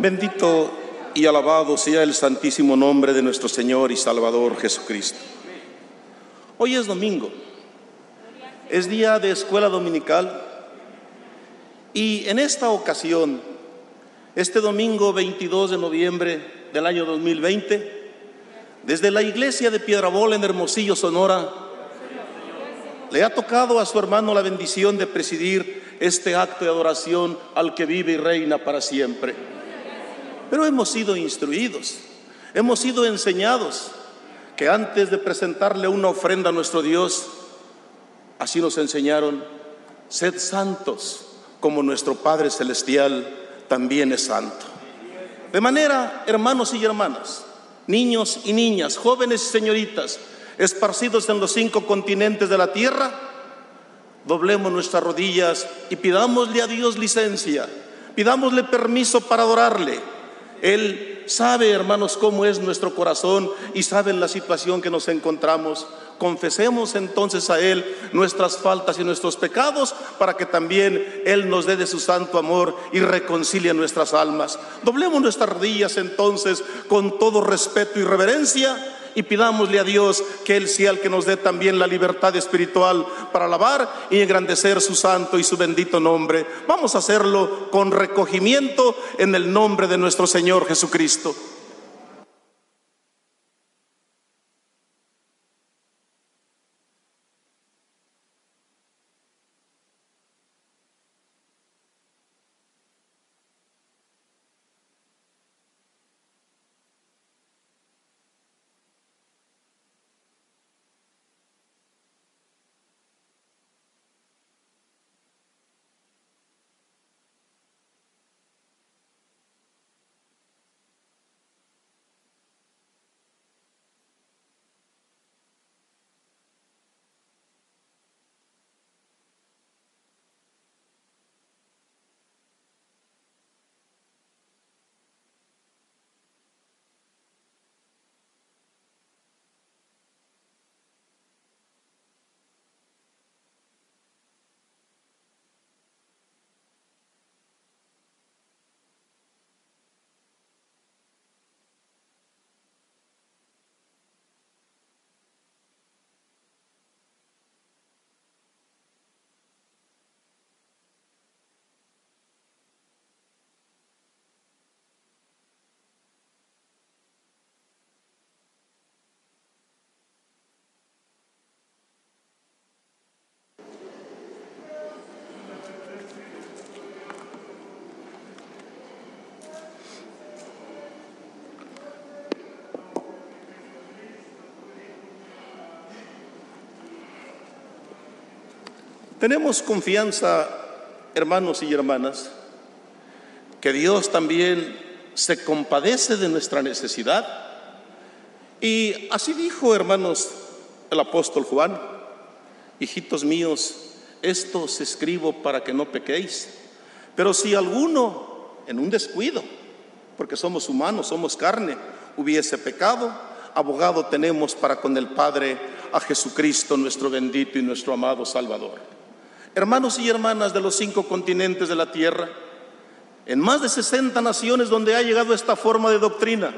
Bendito y alabado sea el santísimo nombre de nuestro Señor y Salvador Jesucristo. Hoy es domingo, es día de escuela dominical y en esta ocasión, este domingo 22 de noviembre del año 2020, desde la iglesia de Piedrabola en Hermosillo, Sonora, le ha tocado a su hermano la bendición de presidir este acto de adoración al que vive y reina para siempre. Pero hemos sido instruidos, hemos sido enseñados que antes de presentarle una ofrenda a nuestro Dios, así nos enseñaron, sed santos como nuestro Padre Celestial también es santo. De manera, hermanos y hermanas, niños y niñas, jóvenes y señoritas, esparcidos en los cinco continentes de la tierra, doblemos nuestras rodillas y pidámosle a Dios licencia, pidámosle permiso para adorarle. Él sabe, hermanos, cómo es nuestro corazón y sabe la situación que nos encontramos. Confesemos entonces a Él nuestras faltas y nuestros pecados para que también Él nos dé de su santo amor y reconcilie nuestras almas. Doblemos nuestras rodillas entonces con todo respeto y reverencia y pidámosle a Dios que Él sea el que nos dé también la libertad espiritual para alabar y engrandecer su santo y su bendito nombre. Vamos a hacerlo con recogimiento en el nombre de nuestro Señor Jesucristo. Tenemos confianza, hermanos y hermanas, que Dios también se compadece de nuestra necesidad. Y así dijo, hermanos, el apóstol Juan, hijitos míos, esto os escribo para que no pequéis. Pero si alguno en un descuido, porque somos humanos, somos carne, hubiese pecado, abogado tenemos para con el Padre a Jesucristo, nuestro bendito y nuestro amado Salvador. Hermanos y hermanas de los cinco continentes de la tierra, en más de 60 naciones donde ha llegado esta forma de doctrina,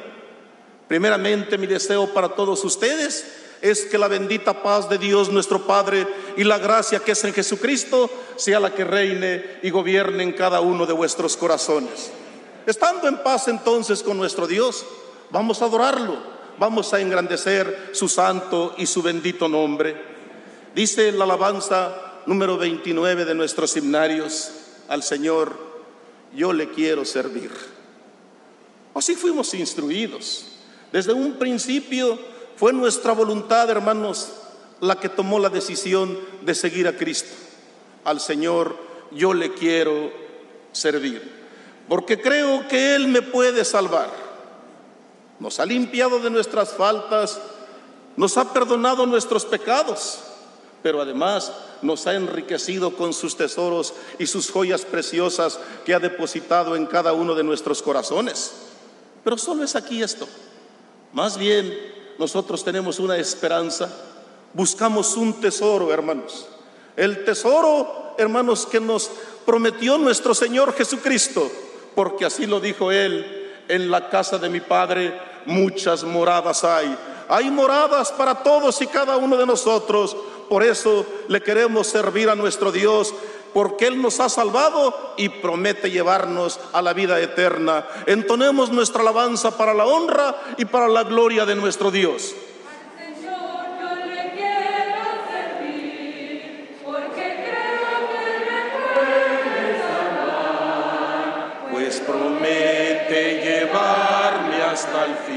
primeramente mi deseo para todos ustedes es que la bendita paz de Dios nuestro Padre y la gracia que es en Jesucristo sea la que reine y gobierne en cada uno de vuestros corazones. Estando en paz entonces con nuestro Dios, vamos a adorarlo, vamos a engrandecer su santo y su bendito nombre. Dice la alabanza número 29 de nuestros himnarios, al Señor, yo le quiero servir. Así fuimos instruidos. Desde un principio fue nuestra voluntad, hermanos, la que tomó la decisión de seguir a Cristo. Al Señor, yo le quiero servir, porque creo que Él me puede salvar. Nos ha limpiado de nuestras faltas, nos ha perdonado nuestros pecados pero además nos ha enriquecido con sus tesoros y sus joyas preciosas que ha depositado en cada uno de nuestros corazones. Pero solo es aquí esto. Más bien, nosotros tenemos una esperanza, buscamos un tesoro, hermanos. El tesoro, hermanos, que nos prometió nuestro Señor Jesucristo porque así lo dijo él, en la casa de mi Padre muchas moradas hay. Hay moradas para todos y cada uno de nosotros. Por eso le queremos servir a nuestro Dios porque Él nos ha salvado y promete llevarnos a la vida eterna. Entonemos nuestra alabanza para la honra y para la gloria de nuestro Dios. Pues promete llevarme hasta el fin,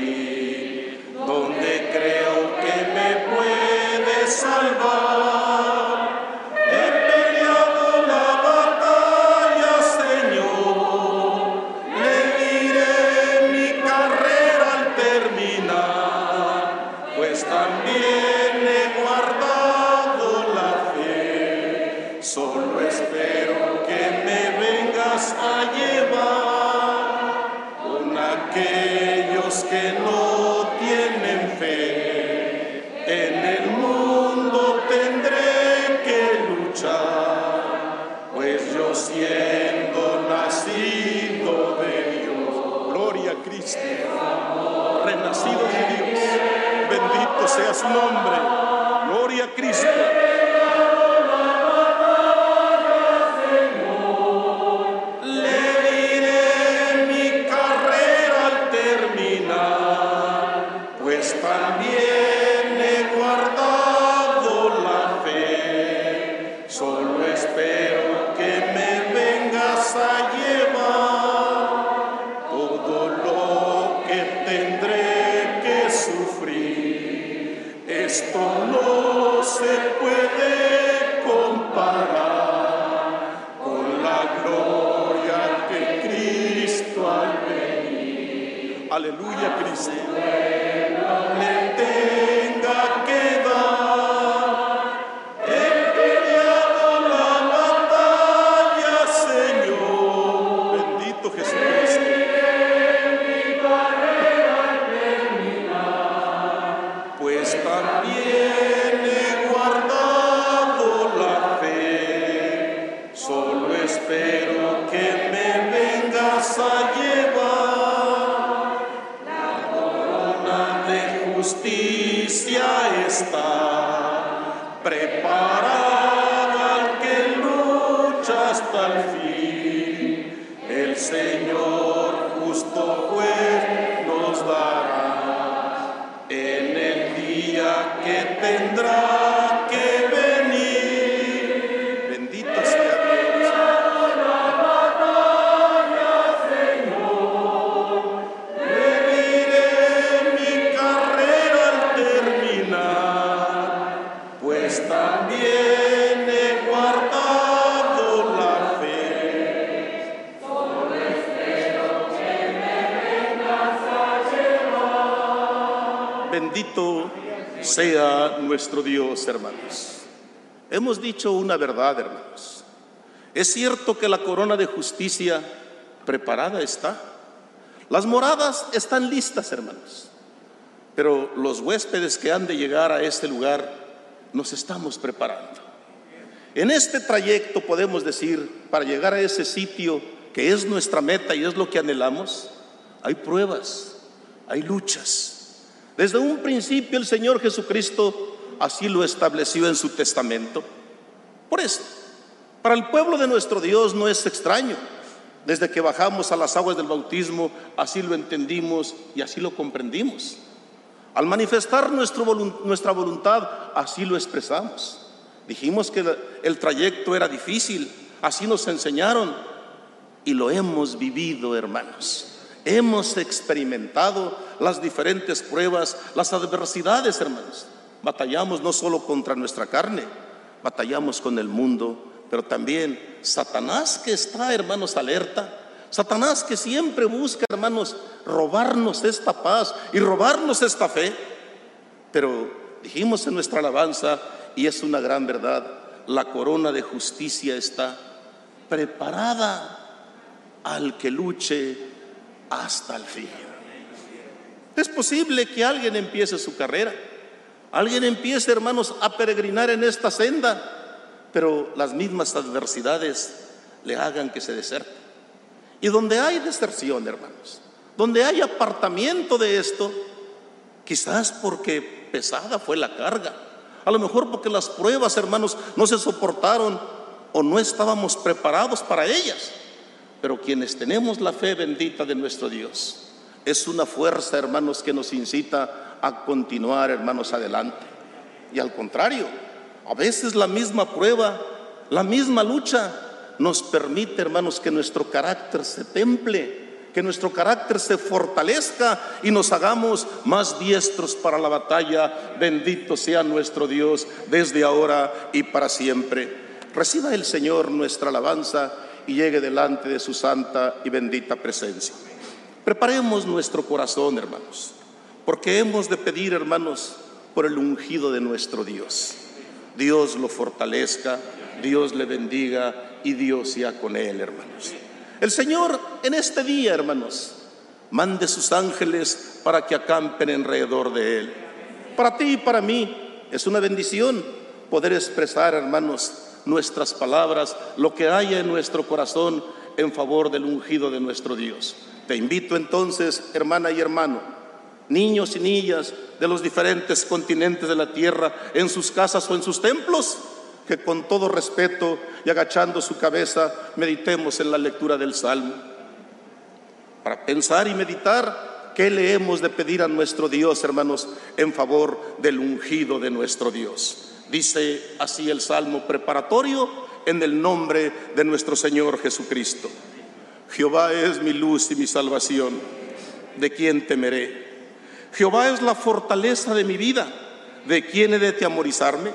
Hemos dicho una verdad, hermanos. Es cierto que la corona de justicia preparada está. Las moradas están listas, hermanos. Pero los huéspedes que han de llegar a este lugar nos estamos preparando. En este trayecto podemos decir, para llegar a ese sitio que es nuestra meta y es lo que anhelamos, hay pruebas, hay luchas, desde un principio el Señor Jesucristo así lo estableció en su testamento. Por eso, para el pueblo de nuestro Dios no es extraño. Desde que bajamos a las aguas del bautismo, así lo entendimos y así lo comprendimos. Al manifestar nuestra voluntad, así lo expresamos. Dijimos que el trayecto era difícil, así nos enseñaron y lo hemos vivido, hermanos. Hemos experimentado las diferentes pruebas, las adversidades, hermanos. Batallamos no solo contra nuestra carne, batallamos con el mundo, pero también Satanás que está, hermanos, alerta. Satanás que siempre busca, hermanos, robarnos esta paz y robarnos esta fe. Pero dijimos en nuestra alabanza, y es una gran verdad, la corona de justicia está preparada al que luche hasta el fin. Es posible que alguien empiece su carrera, alguien empiece, hermanos, a peregrinar en esta senda, pero las mismas adversidades le hagan que se deserte. Y donde hay deserción, hermanos, donde hay apartamiento de esto, quizás porque pesada fue la carga, a lo mejor porque las pruebas, hermanos, no se soportaron o no estábamos preparados para ellas. Pero quienes tenemos la fe bendita de nuestro Dios, es una fuerza, hermanos, que nos incita a continuar, hermanos, adelante. Y al contrario, a veces la misma prueba, la misma lucha nos permite, hermanos, que nuestro carácter se temple, que nuestro carácter se fortalezca y nos hagamos más diestros para la batalla. Bendito sea nuestro Dios desde ahora y para siempre. Reciba el Señor nuestra alabanza y llegue delante de su santa y bendita presencia. Preparemos nuestro corazón, hermanos, porque hemos de pedir, hermanos, por el ungido de nuestro Dios. Dios lo fortalezca, Dios le bendiga y Dios sea con él, hermanos. El Señor en este día, hermanos, mande sus ángeles para que acampen alrededor de él. Para ti y para mí es una bendición poder expresar, hermanos, nuestras palabras, lo que haya en nuestro corazón en favor del ungido de nuestro Dios. Te invito entonces, hermana y hermano, niños y niñas de los diferentes continentes de la tierra, en sus casas o en sus templos, que con todo respeto y agachando su cabeza meditemos en la lectura del Salmo. Para pensar y meditar qué le hemos de pedir a nuestro Dios, hermanos, en favor del ungido de nuestro Dios. Dice así el Salmo preparatorio en el nombre de nuestro Señor Jesucristo. Jehová es mi luz y mi salvación. ¿De quién temeré? Jehová es la fortaleza de mi vida. ¿De quién he de teamorizarme?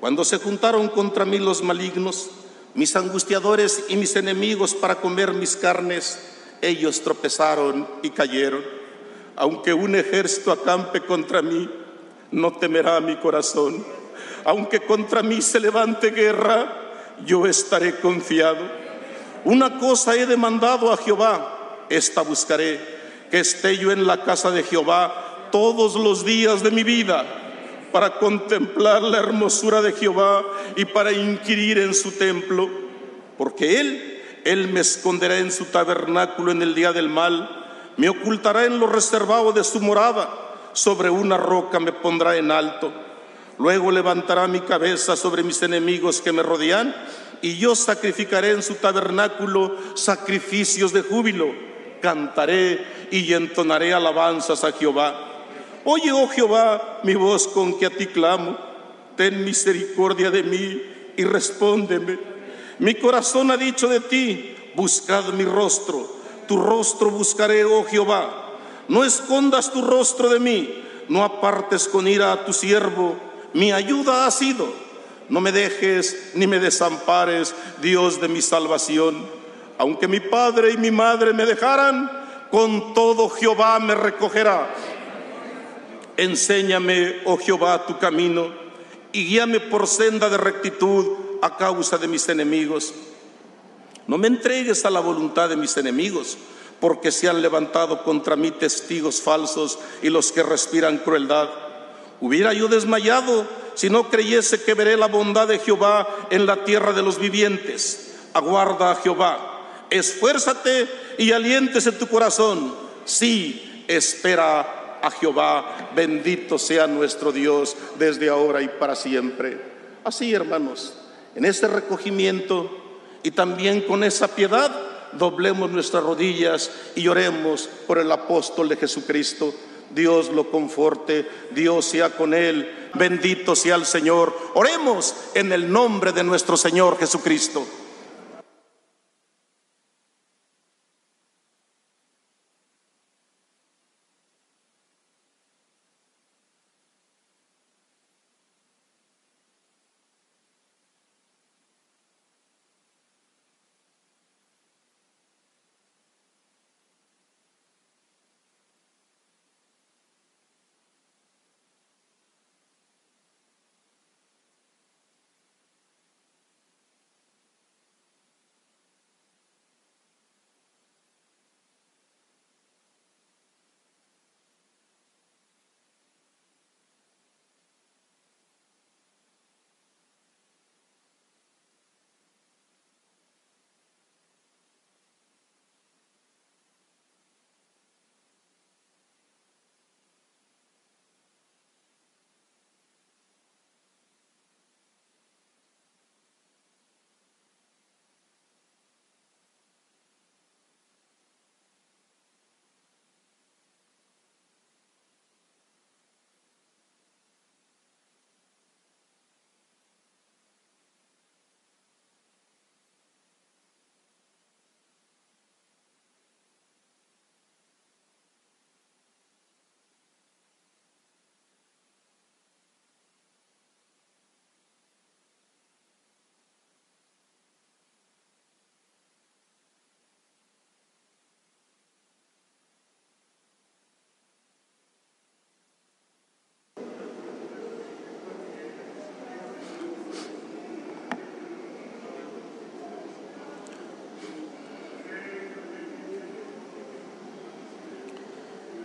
Cuando se juntaron contra mí los malignos, mis angustiadores y mis enemigos para comer mis carnes, ellos tropezaron y cayeron. Aunque un ejército acampe contra mí, no temerá mi corazón aunque contra mí se levante guerra, yo estaré confiado. Una cosa he demandado a Jehová, esta buscaré, que esté yo en la casa de Jehová todos los días de mi vida, para contemplar la hermosura de Jehová y para inquirir en su templo, porque Él, Él me esconderá en su tabernáculo en el día del mal, me ocultará en lo reservado de su morada, sobre una roca me pondrá en alto Luego levantará mi cabeza sobre mis enemigos que me rodean y yo sacrificaré en su tabernáculo sacrificios de júbilo. Cantaré y entonaré alabanzas a Jehová. Oye, oh Jehová, mi voz con que a ti clamo. Ten misericordia de mí y respóndeme. Mi corazón ha dicho de ti, buscad mi rostro. Tu rostro buscaré, oh Jehová. No escondas tu rostro de mí, no apartes con ira a tu siervo mi ayuda ha sido. No me dejes ni me desampares, Dios de mi salvación. Aunque mi padre y mi madre me dejaran, con todo Jehová me recogerá. Enséñame, oh Jehová, tu camino y guíame por senda de rectitud a causa de mis enemigos. No me entregues a la voluntad de mis enemigos, porque se han levantado contra mí testigos falsos y los que respiran crueldad. Hubiera yo desmayado si no creyese que veré la bondad de Jehová en la tierra de los vivientes. Aguarda a Jehová, esfuérzate y aliéntese tu corazón. Sí, espera a Jehová. Bendito sea nuestro Dios desde ahora y para siempre. Así, hermanos, en este recogimiento y también con esa piedad, doblemos nuestras rodillas y oremos por el apóstol de Jesucristo Dios lo conforte, Dios sea con él, bendito sea el Señor. Oremos en el nombre de nuestro Señor Jesucristo.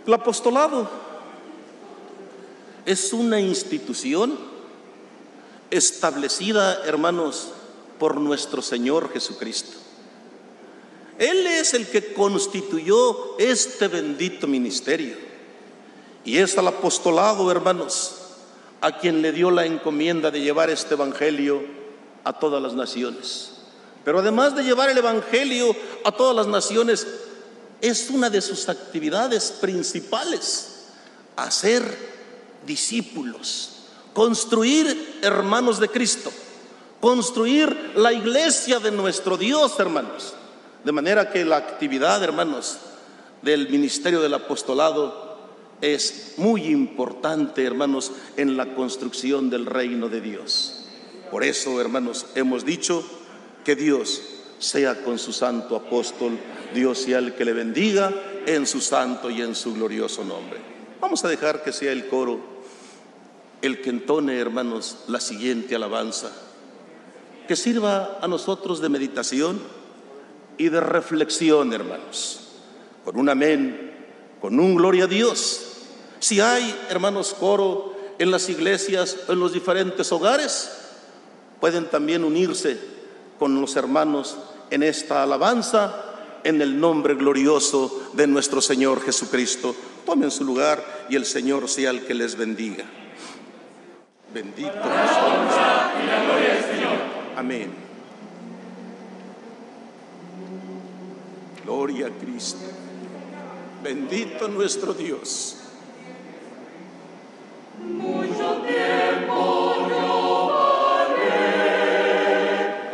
El apostolado es una institución establecida, hermanos, por nuestro Señor Jesucristo. Él es el que constituyó este bendito ministerio. Y es al apostolado, hermanos, a quien le dio la encomienda de llevar este evangelio a todas las naciones. Pero además de llevar el evangelio a todas las naciones, es una de sus actividades principales, hacer discípulos, construir hermanos de Cristo, construir la iglesia de nuestro Dios, hermanos. De manera que la actividad, hermanos, del ministerio del apostolado es muy importante, hermanos, en la construcción del reino de Dios. Por eso, hermanos, hemos dicho que Dios sea con su santo apóstol, Dios sea el que le bendiga en su santo y en su glorioso nombre. Vamos a dejar que sea el coro el que entone, hermanos, la siguiente alabanza, que sirva a nosotros de meditación y de reflexión, hermanos, con un amén, con un gloria a Dios. Si hay, hermanos, coro en las iglesias, en los diferentes hogares, pueden también unirse con los hermanos en esta alabanza en el nombre glorioso de nuestro Señor Jesucristo. Tomen su lugar y el Señor sea el que les bendiga. Bendito. Amén. Gloria a Cristo. Bendito nuestro Dios. Mucho tiempo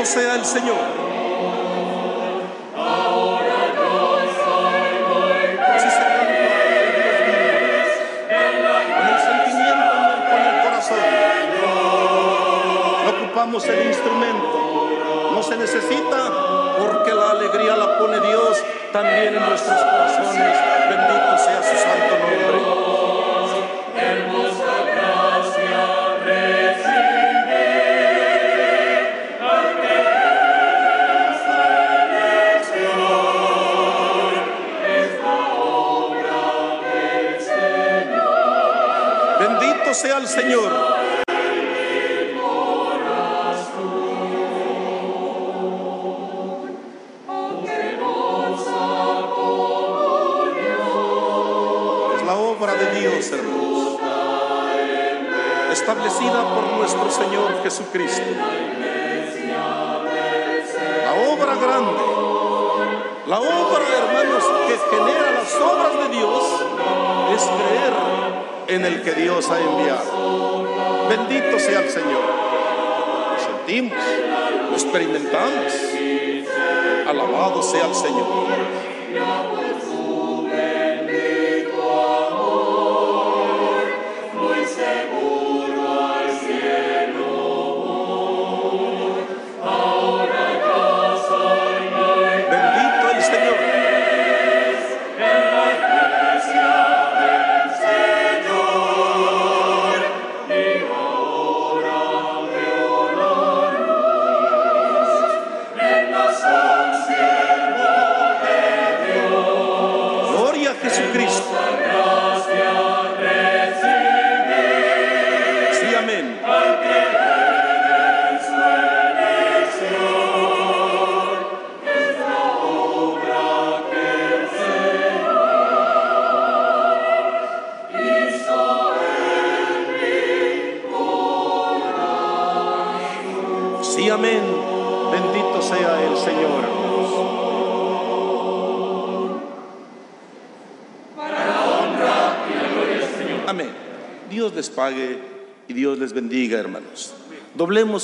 Bendito sea el Señor. Con el sentimiento, con el corazón. Ocupamos el instrumento. No se necesita porque la alegría la pone Dios también en nuestros corazones. Bendito sea su santo nombre. Señor. Es la obra de Dios, hermanos. Establecida por nuestro Señor Jesucristo. La obra grande. La obra, hermanos, que genera las obras de Dios es creer en el que Dios ha enviado. Bendito sea el Señor. Lo sentimos, lo experimentamos. Alabado sea el Señor.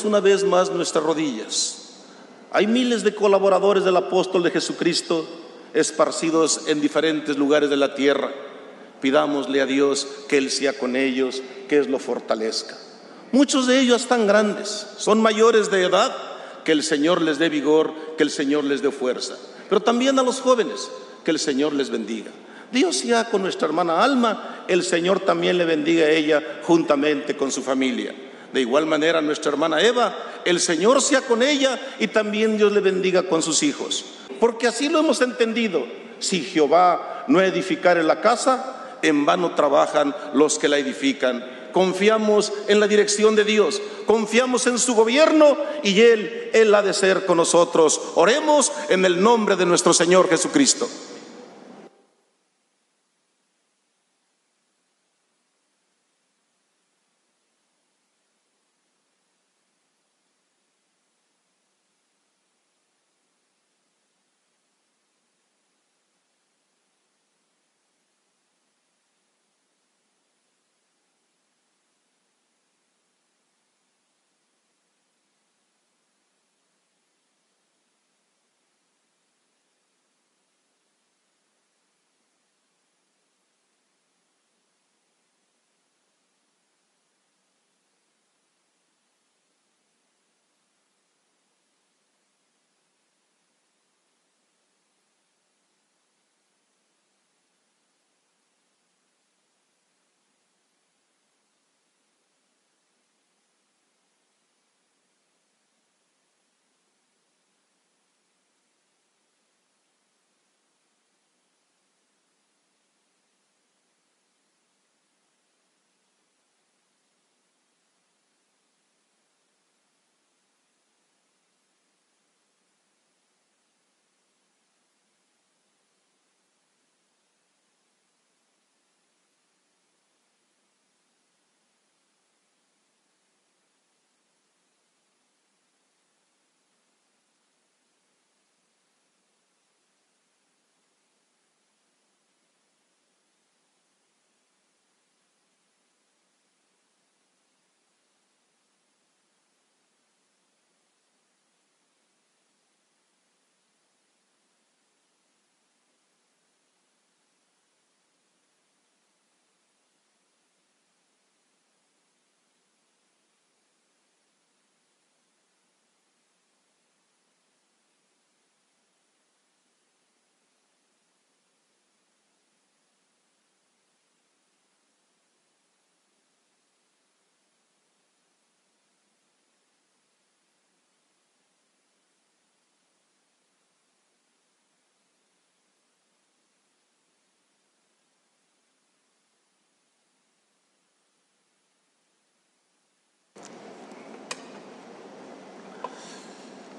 Una vez más nuestras rodillas. Hay miles de colaboradores del apóstol de Jesucristo esparcidos en diferentes lugares de la tierra. Pidámosle a Dios que Él sea con ellos, que Él lo fortalezca. Muchos de ellos están grandes, son mayores de edad, que el Señor les dé vigor, que el Señor les dé fuerza. Pero también a los jóvenes, que el Señor les bendiga. Dios sea con nuestra hermana Alma, el Señor también le bendiga a ella juntamente con su familia. De igual manera, nuestra hermana Eva, el Señor sea con ella y también Dios le bendiga con sus hijos. Porque así lo hemos entendido. Si Jehová no edificare la casa, en vano trabajan los que la edifican. Confiamos en la dirección de Dios, confiamos en su gobierno y Él, Él ha de ser con nosotros. Oremos en el nombre de nuestro Señor Jesucristo.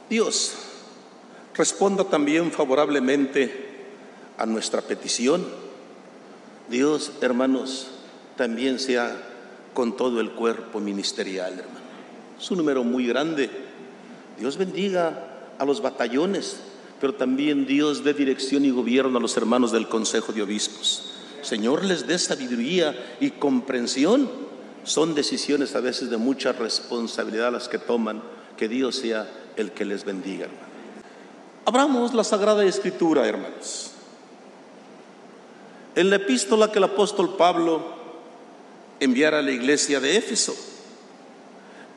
Dios responda también favorablemente a nuestra petición. Dios, hermanos, también sea con todo el cuerpo ministerial, hermano. Es un número muy grande. Dios bendiga a los batallones, pero también Dios dé dirección y gobierno a los hermanos del Consejo de Obispos. Señor les dé sabiduría y comprensión. Son decisiones a veces de mucha responsabilidad las que toman. Que Dios sea el que les bendiga, hermano. Abramos la Sagrada Escritura, hermanos. En la epístola que el apóstol Pablo enviara a la iglesia de Éfeso,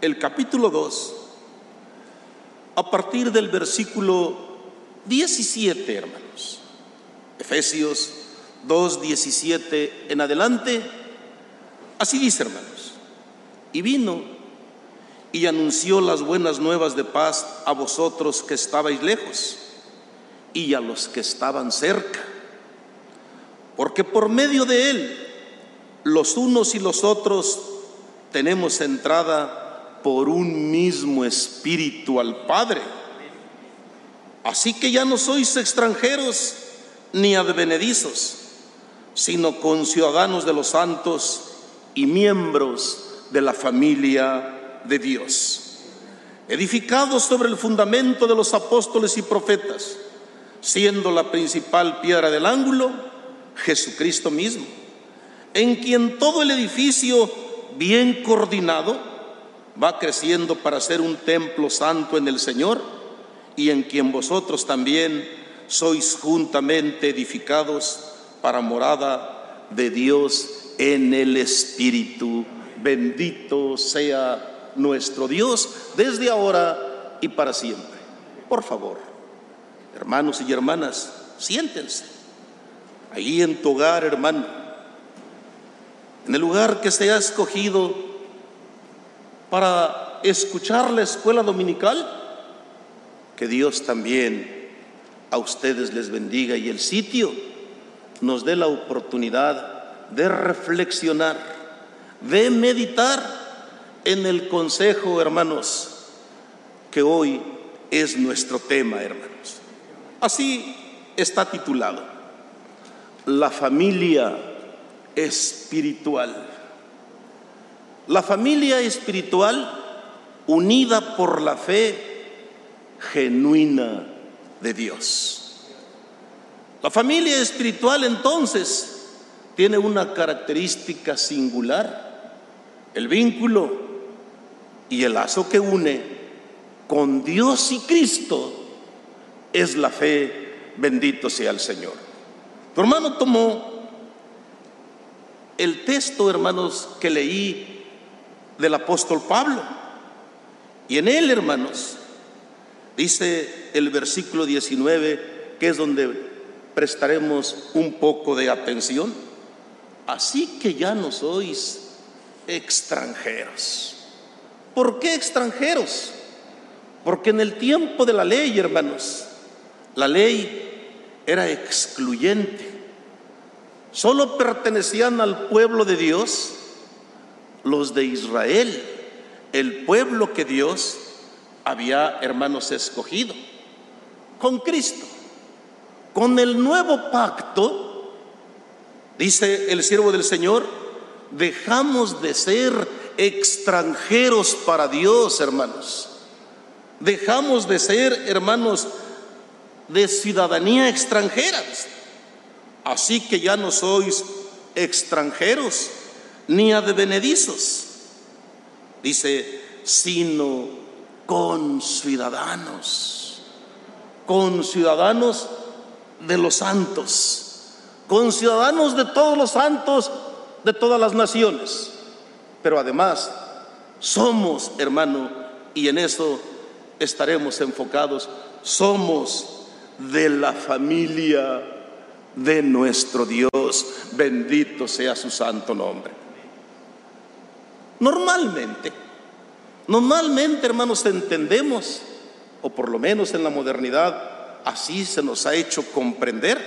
el capítulo 2, a partir del versículo 17, hermanos. Efesios 2, 17 en adelante. Así dice, hermanos. Y vino y anunció las buenas nuevas de paz a vosotros que estabais lejos y a los que estaban cerca. Porque por medio de él, los unos y los otros tenemos entrada por un mismo espíritu al Padre. Así que ya no sois extranjeros ni advenedizos, sino conciudadanos de los santos y miembros de la familia de Dios, edificados sobre el fundamento de los apóstoles y profetas, siendo la principal piedra del ángulo Jesucristo mismo, en quien todo el edificio bien coordinado va creciendo para ser un templo santo en el Señor y en quien vosotros también sois juntamente edificados para morada de Dios en el Espíritu. Bendito sea nuestro Dios desde ahora y para siempre. Por favor, hermanos y hermanas, siéntense. Ahí en tu hogar, hermano, en el lugar que se ha escogido para escuchar la escuela dominical, que Dios también a ustedes les bendiga y el sitio nos dé la oportunidad de reflexionar, de meditar en el consejo, hermanos, que hoy es nuestro tema, hermanos. Así está titulado, la familia espiritual. La familia espiritual unida por la fe genuina de Dios. La familia espiritual entonces tiene una característica singular, el vínculo y el lazo que une con Dios y Cristo es la fe, bendito sea el Señor. Tu hermano tomó el texto, hermanos, que leí del apóstol Pablo. Y en él, hermanos, Dice el versículo 19, que es donde prestaremos un poco de atención. Así que ya no sois extranjeros. ¿Por qué extranjeros? Porque en el tiempo de la ley, hermanos, la ley era excluyente. Solo pertenecían al pueblo de Dios los de Israel, el pueblo que Dios había, hermanos, escogido con Cristo. Con el nuevo pacto, dice el siervo del Señor, dejamos de ser extranjeros para Dios, hermanos. Dejamos de ser, hermanos, de ciudadanía extranjera. Así que ya no sois extranjeros ni advenedizos. Dice, sino con ciudadanos, con ciudadanos de los santos, con ciudadanos de todos los santos de todas las naciones. Pero además, somos, hermano, y en eso estaremos enfocados, somos de la familia de nuestro Dios. Bendito sea su santo nombre. Normalmente, Normalmente, hermanos, entendemos, o por lo menos en la modernidad, así se nos ha hecho comprender,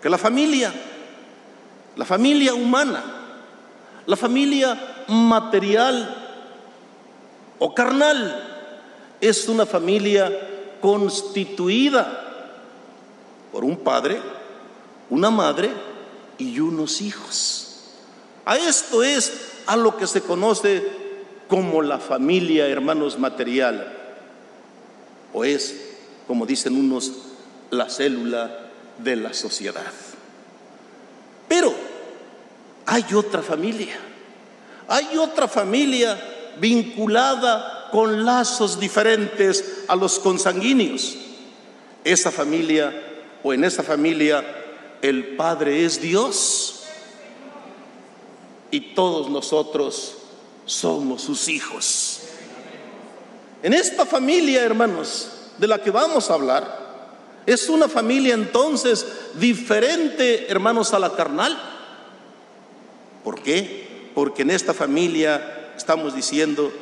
que la familia, la familia humana, la familia material o carnal, es una familia constituida por un padre, una madre y unos hijos. A esto es a lo que se conoce como la familia, hermanos, material, o es, como dicen unos, la célula de la sociedad. Pero hay otra familia, hay otra familia vinculada con lazos diferentes a los consanguíneos. Esa familia, o en esa familia, el Padre es Dios y todos nosotros somos sus hijos. En esta familia, hermanos, de la que vamos a hablar, es una familia entonces diferente, hermanos, a la carnal. ¿Por qué? Porque en esta familia estamos diciendo,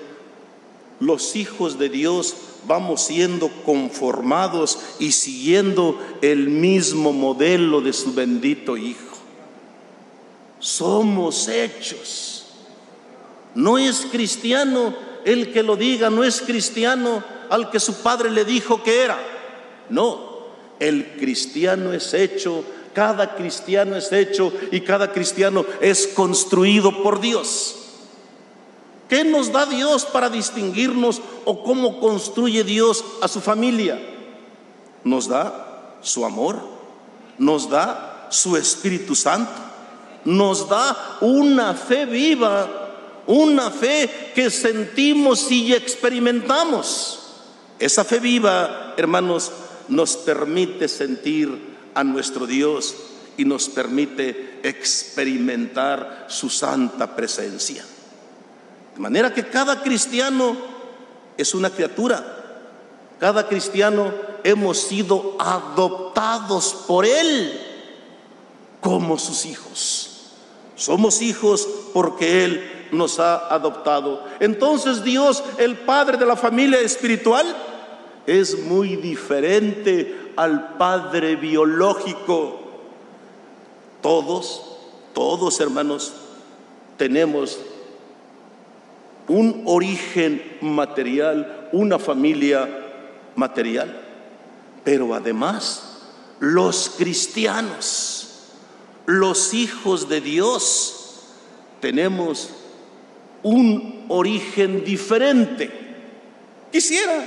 los hijos de Dios vamos siendo conformados y siguiendo el mismo modelo de su bendito Hijo. Somos hechos no es cristiano el que lo diga, no es cristiano al que su padre le dijo que era. No, el cristiano es hecho, cada cristiano es hecho y cada cristiano es construido por Dios. ¿Qué nos da Dios para distinguirnos o cómo construye Dios a su familia? Nos da su amor, nos da su Espíritu Santo, nos da una fe viva una fe que sentimos y experimentamos. Esa fe viva, hermanos, nos permite sentir a nuestro Dios y nos permite experimentar su santa presencia. De manera que cada cristiano es una criatura. Cada cristiano hemos sido adoptados por Él como sus hijos. Somos hijos porque Él nos ha adoptado. Entonces Dios, el Padre de la familia espiritual, es muy diferente al Padre biológico. Todos, todos hermanos, tenemos un origen material, una familia material. Pero además, los cristianos, los hijos de Dios, tenemos un origen diferente. Quisiera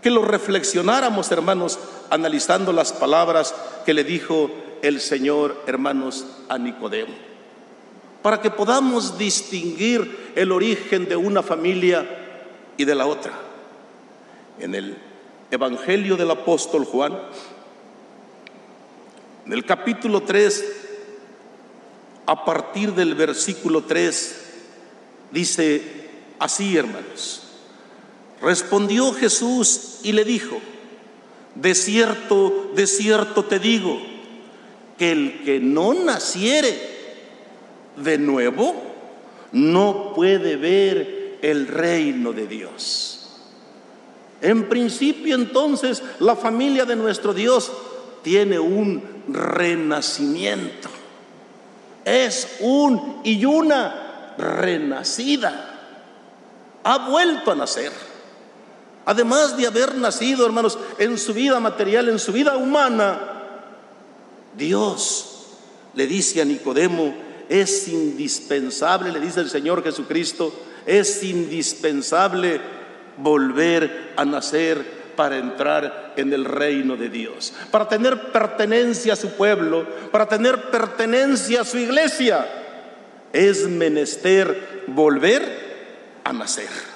que lo reflexionáramos, hermanos, analizando las palabras que le dijo el Señor, hermanos, a Nicodemo, para que podamos distinguir el origen de una familia y de la otra. En el Evangelio del apóstol Juan, en el capítulo 3, a partir del versículo 3, Dice así, hermanos. Respondió Jesús y le dijo, de cierto, de cierto te digo, que el que no naciere de nuevo no puede ver el reino de Dios. En principio entonces la familia de nuestro Dios tiene un renacimiento. Es un y una renacida. Ha vuelto a nacer. Además de haber nacido, hermanos, en su vida material, en su vida humana, Dios le dice a Nicodemo, es indispensable, le dice el Señor Jesucristo, es indispensable volver a nacer para entrar en el reino de Dios, para tener pertenencia a su pueblo, para tener pertenencia a su iglesia es menester volver a nacer.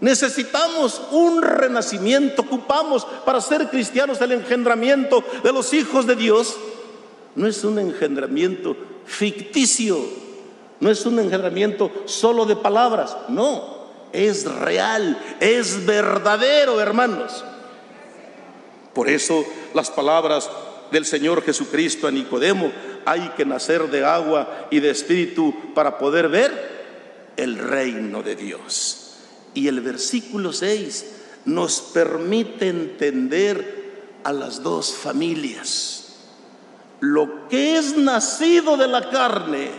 Necesitamos un renacimiento, ocupamos para ser cristianos el engendramiento de los hijos de Dios. No es un engendramiento ficticio, no es un engendramiento solo de palabras, no, es real, es verdadero, hermanos. Por eso las palabras del Señor Jesucristo a Nicodemo, hay que nacer de agua y de espíritu para poder ver el reino de Dios. Y el versículo 6 nos permite entender a las dos familias. Lo que es nacido de la carne,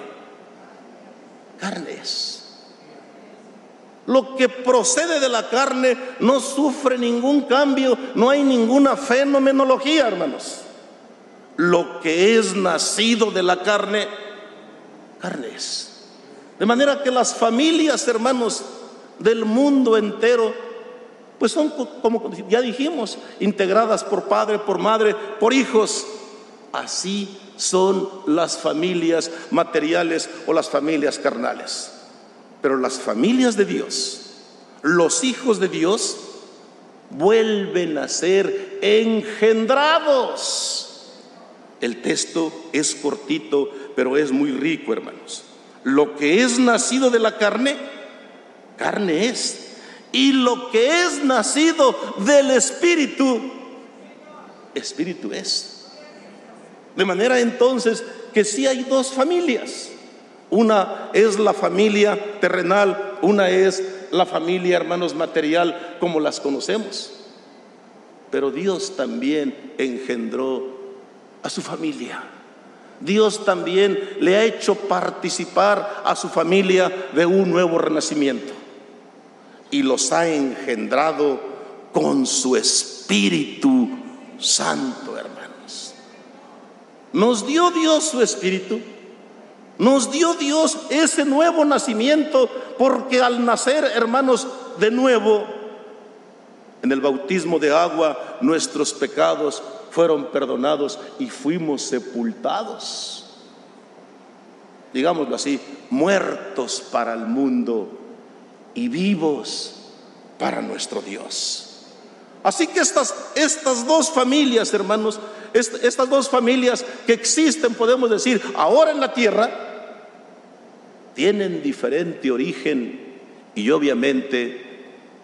carne es. Lo que procede de la carne no sufre ningún cambio, no hay ninguna fenomenología, hermanos lo que es nacido de la carne, carne es. De manera que las familias, hermanos, del mundo entero, pues son como ya dijimos, integradas por padre, por madre, por hijos. Así son las familias materiales o las familias carnales. Pero las familias de Dios, los hijos de Dios, vuelven a ser engendrados el texto es cortito, pero es muy rico, hermanos. Lo que es nacido de la carne, carne es. Y lo que es nacido del Espíritu, Espíritu es. De manera entonces que sí hay dos familias. Una es la familia terrenal, una es la familia, hermanos, material, como las conocemos. Pero Dios también engendró a su familia. Dios también le ha hecho participar a su familia de un nuevo renacimiento y los ha engendrado con su Espíritu Santo, hermanos. Nos dio Dios su espíritu. Nos dio Dios ese nuevo nacimiento porque al nacer, hermanos, de nuevo, en el bautismo de agua, nuestros pecados fueron perdonados y fuimos sepultados. Digámoslo así, muertos para el mundo y vivos para nuestro Dios. Así que estas, estas dos familias, hermanos, estas dos familias que existen, podemos decir, ahora en la tierra, tienen diferente origen y obviamente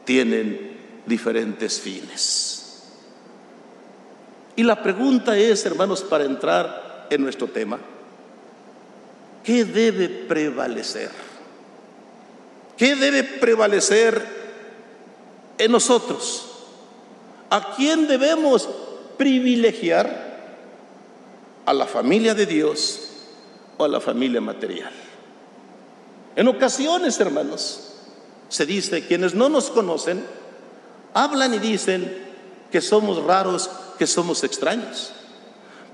tienen diferentes fines. Y la pregunta es, hermanos, para entrar en nuestro tema, ¿qué debe prevalecer? ¿Qué debe prevalecer en nosotros? ¿A quién debemos privilegiar? ¿A la familia de Dios o a la familia material? En ocasiones, hermanos, se dice, quienes no nos conocen, hablan y dicen que somos raros, que somos extraños.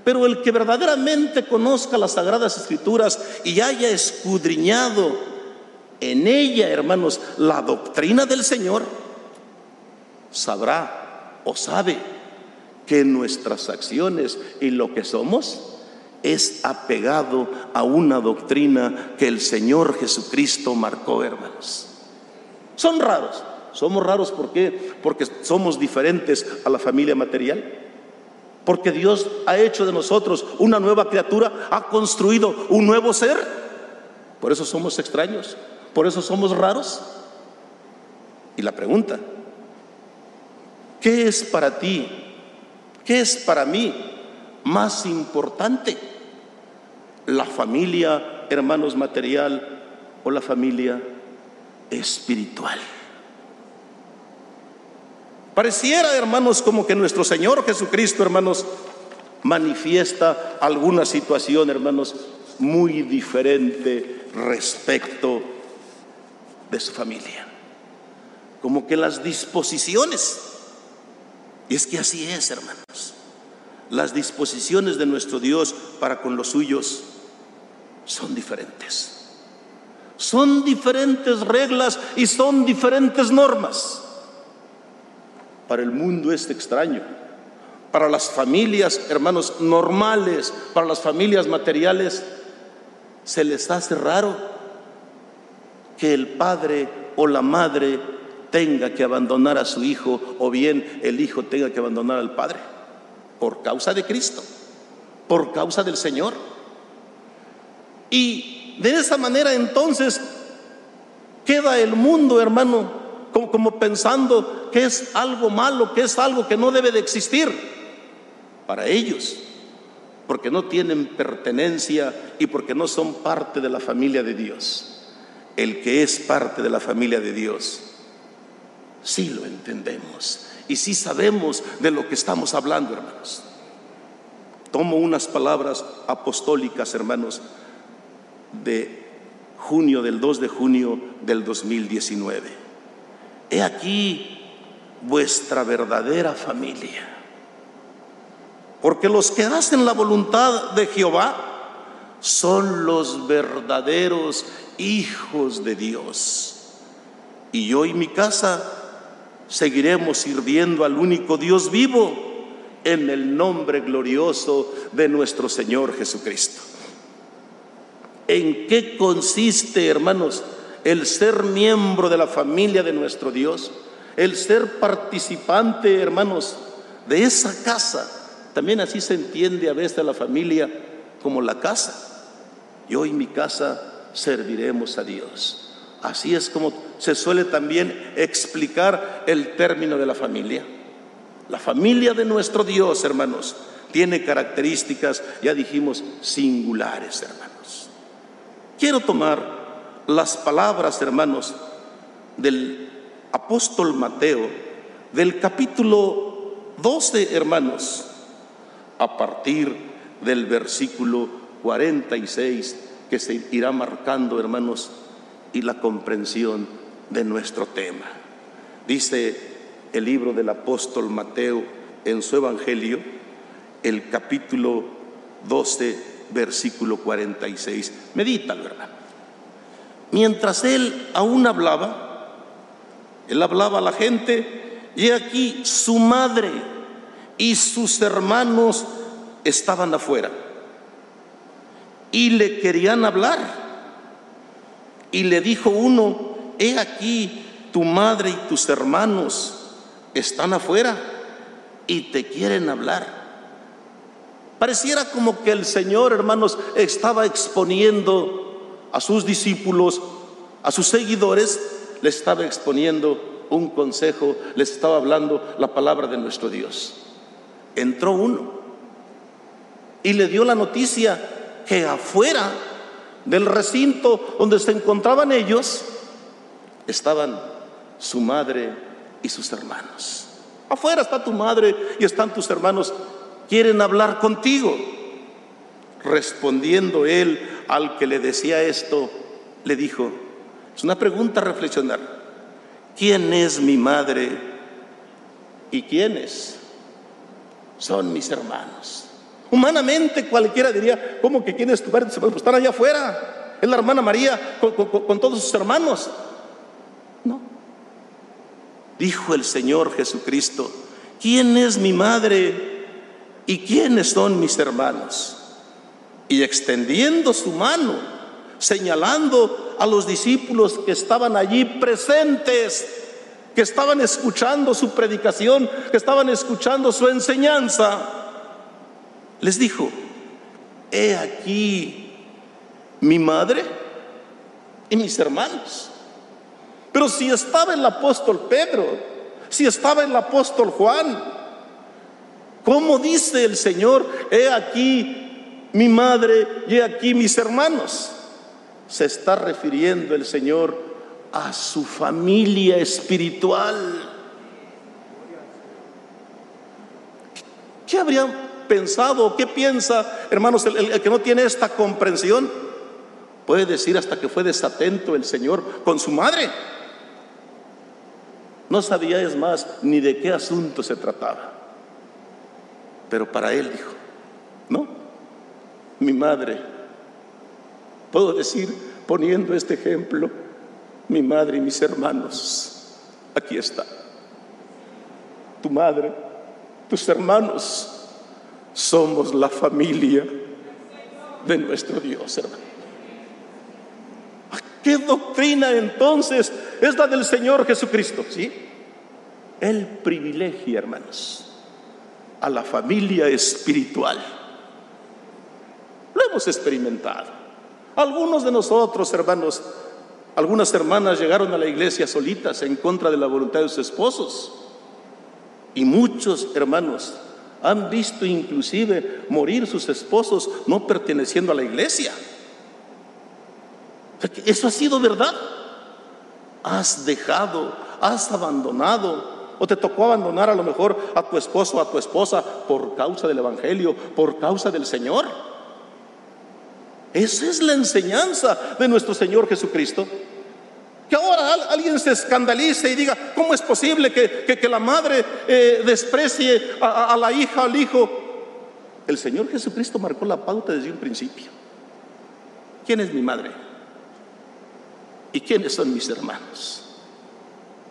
Pero el que verdaderamente conozca las sagradas escrituras y haya escudriñado en ella, hermanos, la doctrina del Señor, sabrá o sabe que nuestras acciones y lo que somos es apegado a una doctrina que el Señor Jesucristo marcó, hermanos. Son raros. Somos raros. Porque somos diferentes a la familia material. Porque Dios ha hecho de nosotros una nueva criatura, ha construido un nuevo ser. Por eso somos extraños, por eso somos raros. Y la pregunta, ¿qué es para ti? ¿Qué es para mí más importante? ¿La familia, hermanos, material o la familia espiritual? Pareciera, hermanos, como que nuestro Señor Jesucristo, hermanos, manifiesta alguna situación, hermanos, muy diferente respecto de su familia. Como que las disposiciones, y es que así es, hermanos, las disposiciones de nuestro Dios para con los suyos son diferentes. Son diferentes reglas y son diferentes normas. Para el mundo es extraño. Para las familias, hermanos, normales, para las familias materiales, se les hace raro que el padre o la madre tenga que abandonar a su hijo o bien el hijo tenga que abandonar al padre por causa de Cristo, por causa del Señor. Y de esa manera entonces queda el mundo, hermano, como, pensando que es algo malo, que es algo que no debe de existir para ellos, porque no tienen pertenencia y porque no son parte de la familia de Dios. El que es parte de la familia de Dios, sí lo entendemos y sí sabemos de lo que estamos hablando, hermanos. Tomo unas palabras apostólicas, hermanos, de junio, del 2 de junio del 2019. He aquí vuestra verdadera familia. Porque los que hacen la voluntad de Jehová son los verdaderos hijos de Dios. Y yo y mi casa seguiremos sirviendo al único Dios vivo en el nombre glorioso de nuestro Señor Jesucristo. ¿En qué consiste, hermanos, el ser miembro de la familia de nuestro Dios, el ser participante, hermanos, de esa casa. También así se entiende a veces la familia como la casa. Yo y mi casa serviremos a Dios. Así es como se suele también explicar el término de la familia. La familia de nuestro Dios, hermanos, tiene características, ya dijimos, singulares, hermanos. Quiero tomar las palabras, hermanos, del apóstol Mateo, del capítulo 12, hermanos, a partir del versículo 46, que se irá marcando, hermanos, y la comprensión de nuestro tema. Dice el libro del apóstol Mateo en su Evangelio, el capítulo 12, versículo 46. Medítalo, hermano. Mientras él aún hablaba, él hablaba a la gente, y aquí su madre y sus hermanos estaban afuera y le querían hablar. Y le dijo uno, he aquí tu madre y tus hermanos están afuera y te quieren hablar. Pareciera como que el Señor, hermanos, estaba exponiendo a sus discípulos, a sus seguidores, les estaba exponiendo un consejo, les estaba hablando la palabra de nuestro Dios. Entró uno y le dio la noticia que afuera del recinto donde se encontraban ellos estaban su madre y sus hermanos. Afuera está tu madre y están tus hermanos quieren hablar contigo. Respondiendo él al que le decía esto, le dijo, es una pregunta a reflexionar, ¿quién es mi madre y quiénes son mis hermanos? Humanamente cualquiera diría, ¿cómo que quién es tu madre? Pues están allá afuera, es la hermana María con, con todos sus hermanos. No. Dijo el Señor Jesucristo, ¿quién es mi madre ¿y quiénes son mis hermanos? Y extendiendo su mano, señalando a los discípulos que estaban allí presentes, que estaban escuchando su predicación, que estaban escuchando su enseñanza, les dijo, he aquí mi madre y mis hermanos. Pero si estaba el apóstol Pedro, si estaba el apóstol Juan, ¿Cómo dice el Señor? He aquí mi madre y he aquí mis hermanos. Se está refiriendo el Señor a su familia espiritual. ¿Qué habrían pensado? ¿Qué piensa, hermanos, el, que no tiene esta comprensión? Puede decir hasta que fue desatento el Señor con su madre. No sabía, es más, ni de qué asunto se trataba. Pero para él dijo, no, mi madre, puedo decir, poniendo este ejemplo, mi madre y mis hermanos, aquí está. Tu madre, tus hermanos, somos la familia de nuestro Dios, hermano. ¿Qué doctrina entonces es la del Señor Jesucristo? ¿Sí? El privilegio, hermanos a la familia espiritual. Lo hemos experimentado. Algunos de nosotros, hermanos, algunas hermanas llegaron a la iglesia solitas en contra de la voluntad de sus esposos. Y muchos hermanos han visto inclusive morir sus esposos no perteneciendo a la iglesia. Eso ha sido verdad. Has dejado, has abandonado o te tocó abandonar a lo mejor a tu esposo o a tu esposa por causa del Evangelio, por causa del Señor. Esa es la enseñanza de nuestro Señor Jesucristo. Que ahora alguien se escandalice y diga, ¿cómo es posible que, que, la madre eh, desprecie a, la hija, al hijo? El Señor Jesucristo marcó la pauta desde un principio. ¿Quién es mi madre? ¿Y quiénes son mis hermanos?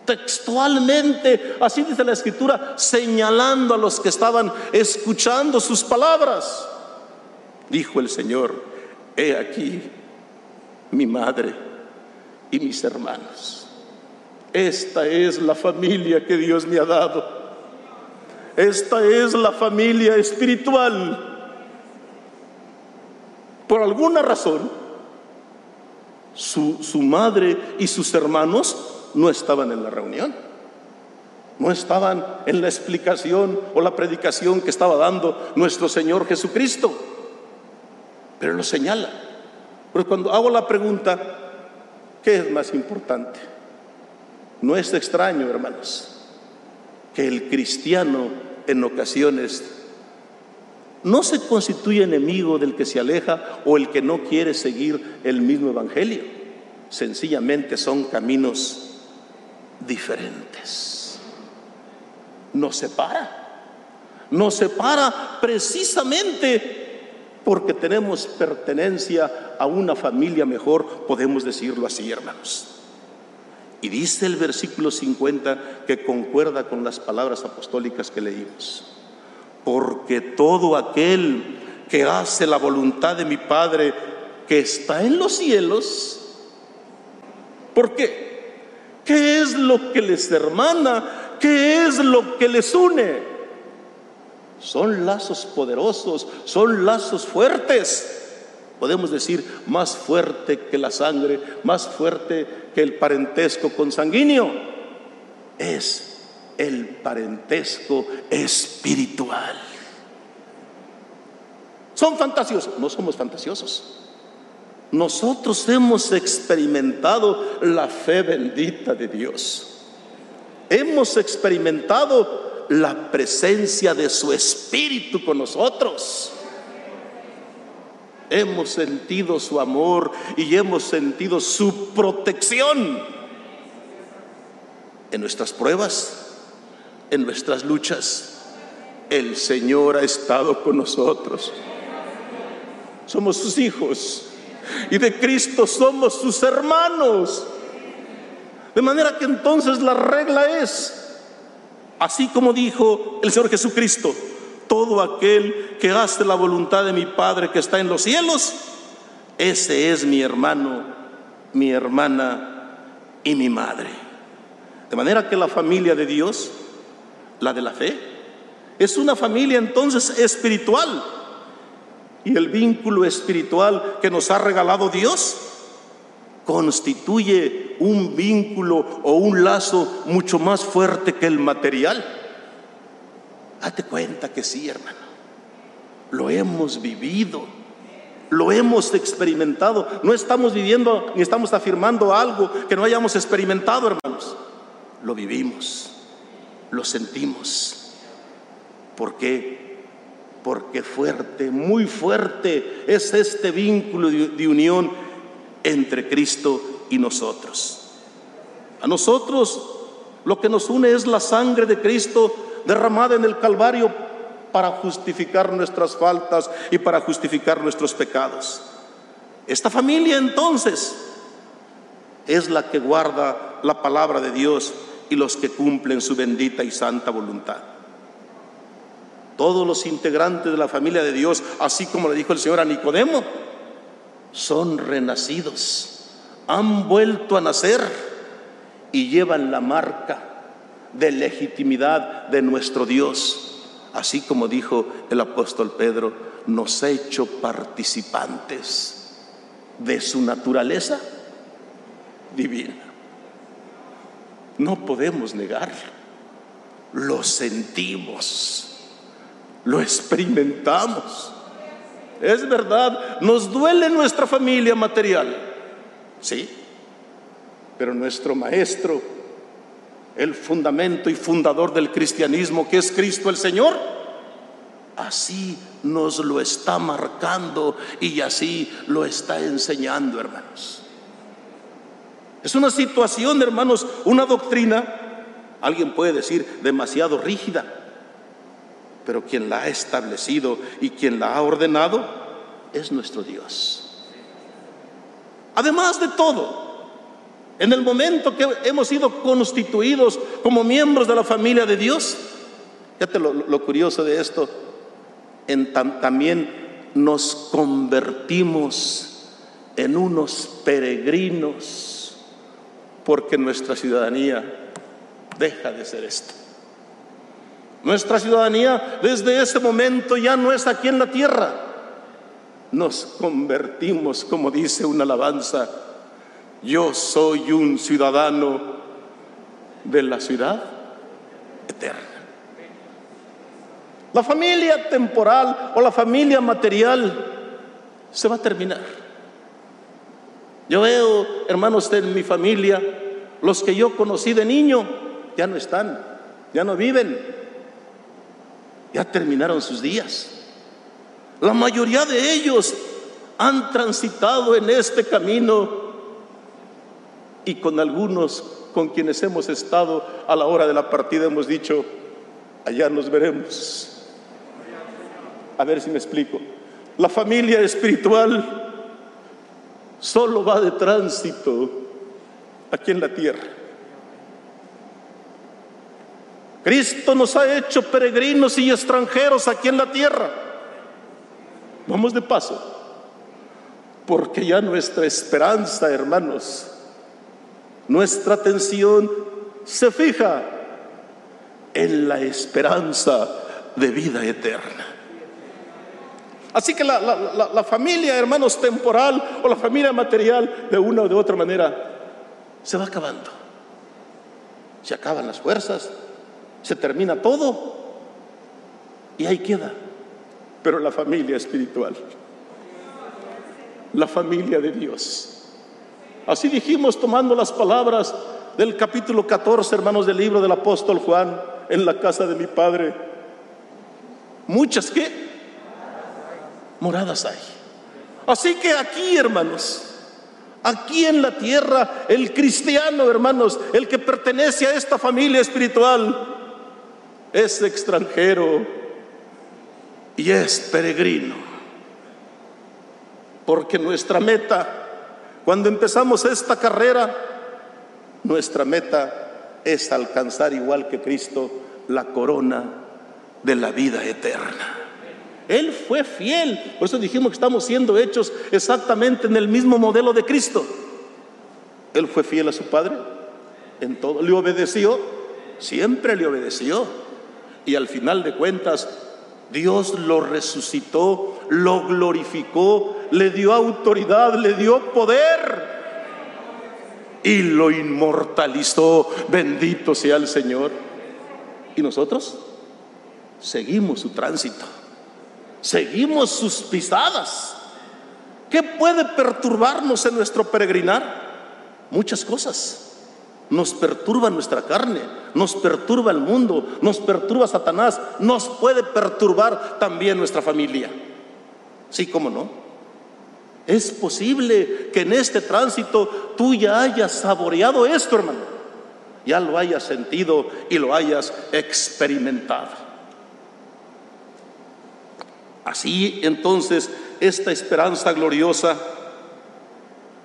textualmente, así dice la escritura, señalando a los que estaban escuchando sus palabras. Dijo el Señor, he aquí mi madre y mis hermanos. Esta es la familia que Dios me ha dado. Esta es la familia espiritual. Por alguna razón, su, su madre y sus hermanos no estaban en la reunión. No estaban en la explicación o la predicación que estaba dando nuestro Señor Jesucristo. Pero lo señala. Porque cuando hago la pregunta, ¿qué es más importante? No es extraño, hermanos, que el cristiano en ocasiones no se constituye enemigo del que se aleja o el que no quiere seguir el mismo evangelio. Sencillamente son caminos diferentes. Nos separa. Nos separa precisamente porque tenemos pertenencia a una familia mejor, podemos decirlo así, hermanos. Y dice el versículo 50 que concuerda con las palabras apostólicas que leímos. Porque todo aquel que hace la voluntad de mi Padre que está en los cielos, ¿por qué? ¿Qué es lo que les hermana? ¿Qué es lo que les une? Son lazos poderosos, son lazos fuertes. Podemos decir más fuerte que la sangre, más fuerte que el parentesco consanguíneo. Es el parentesco espiritual. ¿Son fantasiosos? No somos fantasiosos. Nosotros hemos experimentado la fe bendita de Dios. Hemos experimentado la presencia de su Espíritu con nosotros. Hemos sentido su amor y hemos sentido su protección en nuestras pruebas, en nuestras luchas. El Señor ha estado con nosotros. Somos sus hijos y de Cristo somos sus hermanos. De manera que entonces la regla es Así como dijo el Señor Jesucristo, todo aquel que hace la voluntad de mi Padre que está en los cielos, ese es mi hermano, mi hermana y mi madre. De manera que la familia de Dios, la de la fe, es una familia entonces espiritual. Y el vínculo espiritual que nos ha regalado Dios constituye un vínculo o un lazo mucho más fuerte que el material. Date cuenta que sí, hermano. Lo hemos vivido, lo hemos experimentado. No estamos viviendo ni estamos afirmando algo que no hayamos experimentado, hermanos. Lo vivimos, lo sentimos. ¿Por qué? Porque fuerte, muy fuerte es este vínculo de unión entre Cristo y nosotros. A nosotros lo que nos une es la sangre de Cristo derramada en el Calvario para justificar nuestras faltas y para justificar nuestros pecados. Esta familia entonces es la que guarda la palabra de Dios y los que cumplen su bendita y santa voluntad. Todos los integrantes de la familia de Dios, así como le dijo el Señor a Nicodemo, son renacidos, han vuelto a nacer y llevan la marca de legitimidad de nuestro Dios. Así como dijo el apóstol Pedro, nos ha hecho participantes de su naturaleza divina. No podemos negarlo, lo sentimos, lo experimentamos. Es verdad, nos duele nuestra familia material, sí, pero nuestro maestro, el fundamento y fundador del cristianismo, que es Cristo el Señor, así nos lo está marcando y así lo está enseñando, hermanos. Es una situación, hermanos, una doctrina, alguien puede decir, demasiado rígida pero quien la ha establecido y quien la ha ordenado es nuestro Dios. Además de todo, en el momento que hemos sido constituidos como miembros de la familia de Dios, fíjate lo, lo curioso de esto, en también nos convertimos en unos peregrinos porque nuestra ciudadanía deja de ser esto. Nuestra ciudadanía desde ese momento ya no es aquí en la tierra. Nos convertimos, como dice una alabanza, yo soy un ciudadano de la ciudad eterna. La familia temporal o la familia material se va a terminar. Yo veo, hermanos, en mi familia, los que yo conocí de niño, ya no están, ya no viven ya terminaron sus días. La mayoría de ellos han transitado en este camino y con algunos con quienes hemos estado a la hora de la partida hemos dicho, allá nos veremos. A ver si me explico. La familia espiritual solo va de tránsito aquí en la tierra. Cristo nos ha hecho peregrinos y extranjeros aquí en la tierra. Vamos de paso, porque ya nuestra esperanza, hermanos, nuestra atención se fija en la esperanza de vida eterna. Así que la, familia, hermanos, temporal o la familia material, de una o de otra manera, se va acabando. Se acaban las fuerzas, se termina todo y ahí queda. Pero la familia espiritual, la familia de Dios. Así dijimos tomando las palabras del capítulo 14, hermanos, del libro del apóstol Juan, en la casa de mi padre. Muchas que moradas hay. Así que aquí, hermanos, aquí en la tierra, el cristiano, hermanos, el que pertenece a esta familia espiritual, es extranjero y es peregrino. Porque nuestra meta, cuando empezamos esta carrera, nuestra meta es alcanzar igual que Cristo la corona de la vida eterna. Él fue fiel. Por eso dijimos que estamos siendo hechos exactamente en el mismo modelo de Cristo. Él fue fiel a su Padre en todo. Le obedeció, siempre le obedeció. Y al final de cuentas, Dios lo resucitó, lo glorificó, le dio autoridad, le dio poder y lo inmortalizó. Bendito sea el Señor. ¿Y nosotros? Seguimos su tránsito seguimos sus pisadas. ¿Qué puede perturbarnos en nuestro peregrinar? Muchas cosas. Nos perturba nuestra carne, nos perturba el mundo, nos perturba Satanás, nos puede perturbar también nuestra familia. Sí, cómo no. Es posible que en este tránsito tú ya hayas saboreado esto, hermano. Ya lo hayas sentido y lo hayas experimentado. Así entonces esta esperanza gloriosa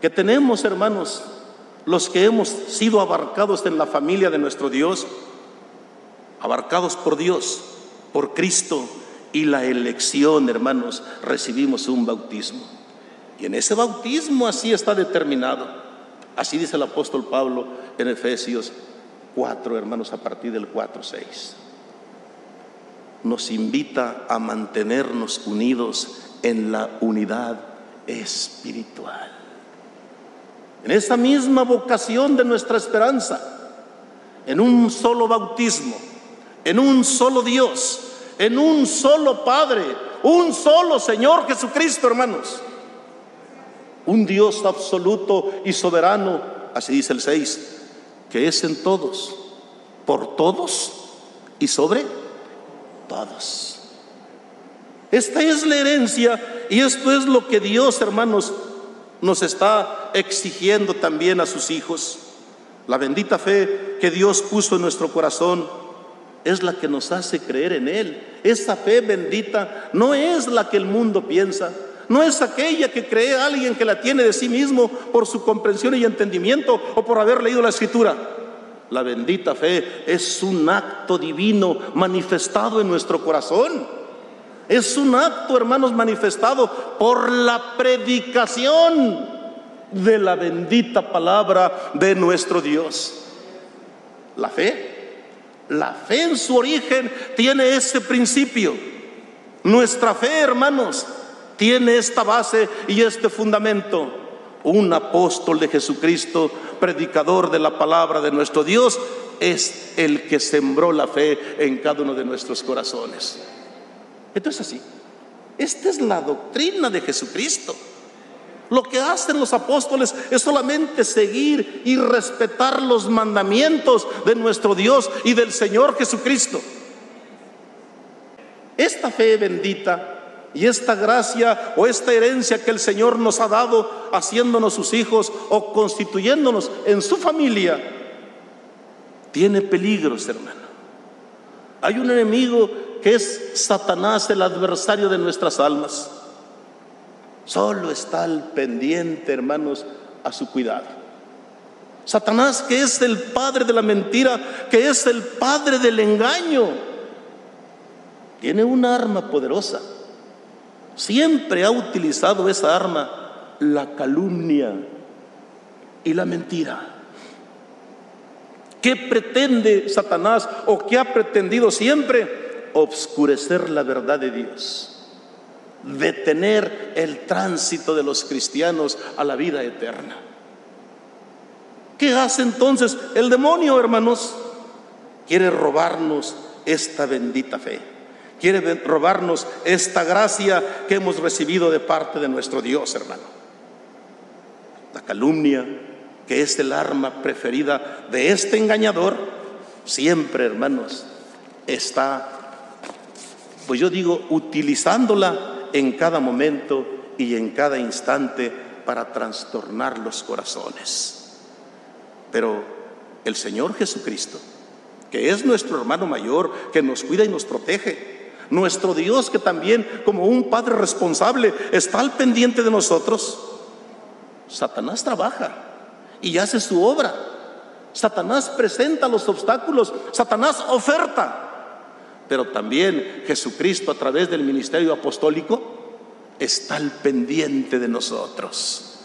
que tenemos, hermanos, los que hemos sido abarcados en la familia de nuestro Dios, abarcados por Dios, por Cristo y la elección, hermanos, recibimos un bautismo. Y en ese bautismo así está determinado. Así dice el apóstol Pablo en Efesios 4, hermanos, a partir del 4, 6 nos invita a mantenernos unidos en la unidad espiritual. En esa misma vocación de nuestra esperanza, en un solo bautismo, en un solo Dios, en un solo Padre, un solo Señor Jesucristo, hermanos. Un Dios absoluto y soberano, así dice el 6, que es en todos, por todos y sobre todos. Esta es la herencia y esto es lo que Dios, hermanos, nos está exigiendo también a sus hijos. La bendita fe que Dios puso en nuestro corazón es la que nos hace creer en Él. Esa fe bendita no es la que el mundo piensa, no es aquella que cree alguien que la tiene de sí mismo por su comprensión y entendimiento o por haber leído la escritura. La bendita fe es un acto divino manifestado en nuestro corazón. Es un acto, hermanos, manifestado por la predicación de la bendita palabra de nuestro Dios. La fe, la fe en su origen tiene ese principio. Nuestra fe, hermanos, tiene esta base y este fundamento un apóstol de Jesucristo, predicador de la palabra de nuestro Dios, es el que sembró la fe en cada uno de nuestros corazones. Entonces así, esta es la doctrina de Jesucristo. Lo que hacen los apóstoles es solamente seguir y respetar los mandamientos de nuestro Dios y del Señor Jesucristo. Esta fe bendita y esta gracia o esta herencia que el Señor nos ha dado haciéndonos sus hijos o constituyéndonos en su familia, tiene peligros, hermano. Hay un enemigo que es Satanás, el adversario de nuestras almas. Solo está al pendiente, hermanos, a su cuidado. Satanás, que es el padre de la mentira, que es el padre del engaño, tiene una arma poderosa. Siempre ha utilizado esa arma, la calumnia y la mentira. ¿Qué pretende Satanás o qué ha pretendido siempre? Obscurecer la verdad de Dios detener el tránsito de los cristianos a la vida eterna. ¿Qué hace entonces el demonio, hermanos? Quiere robarnos esta bendita fe. Quiere robarnos esta gracia que hemos recibido de parte de nuestro Dios, hermano. La calumnia, que es el arma preferida de este engañador, siempre, hermanos, está, pues yo digo, utilizándola en cada momento y en cada instante para trastornar los corazones. Pero el Señor Jesucristo, que es nuestro hermano mayor, que nos cuida y nos protege, nuestro Dios que también como un Padre responsable está al pendiente de nosotros, Satanás trabaja y hace su obra. Satanás presenta los obstáculos, Satanás oferta, pero también Jesucristo a través del ministerio apostólico está al pendiente de nosotros.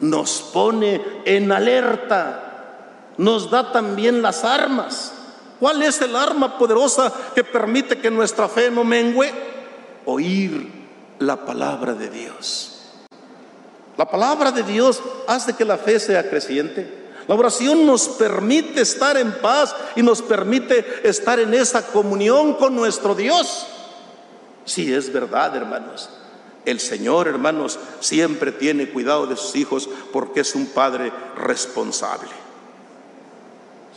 Nos pone en alerta, nos da también las armas. ¿Cuál es el arma poderosa que permite que nuestra fe no mengüe? Oír la palabra de Dios. La palabra de Dios hace que la fe sea creciente. La oración nos permite estar en paz y nos permite estar en esa comunión con nuestro Dios. Sí, es verdad, hermanos. El Señor, hermanos, siempre tiene cuidado de sus hijos porque es un Padre responsable.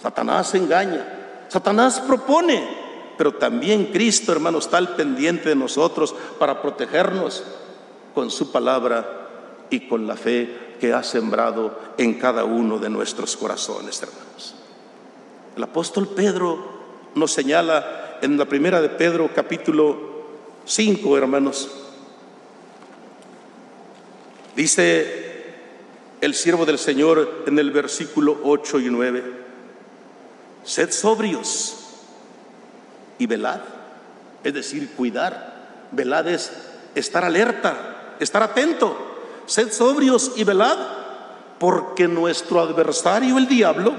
Satanás engaña, Satanás propone, pero también Cristo, hermanos, está al pendiente de nosotros para protegernos con su palabra y con la fe que ha sembrado en cada uno de nuestros corazones, hermanos. El apóstol Pedro nos señala en la primera de Pedro capítulo 5, hermanos. Dice el siervo del Señor en el versículo 8 y 9, sed sobrios y velad, es decir, cuidar. Velad es estar alerta, estar atento sed sobrios y velad, porque nuestro adversario el diablo,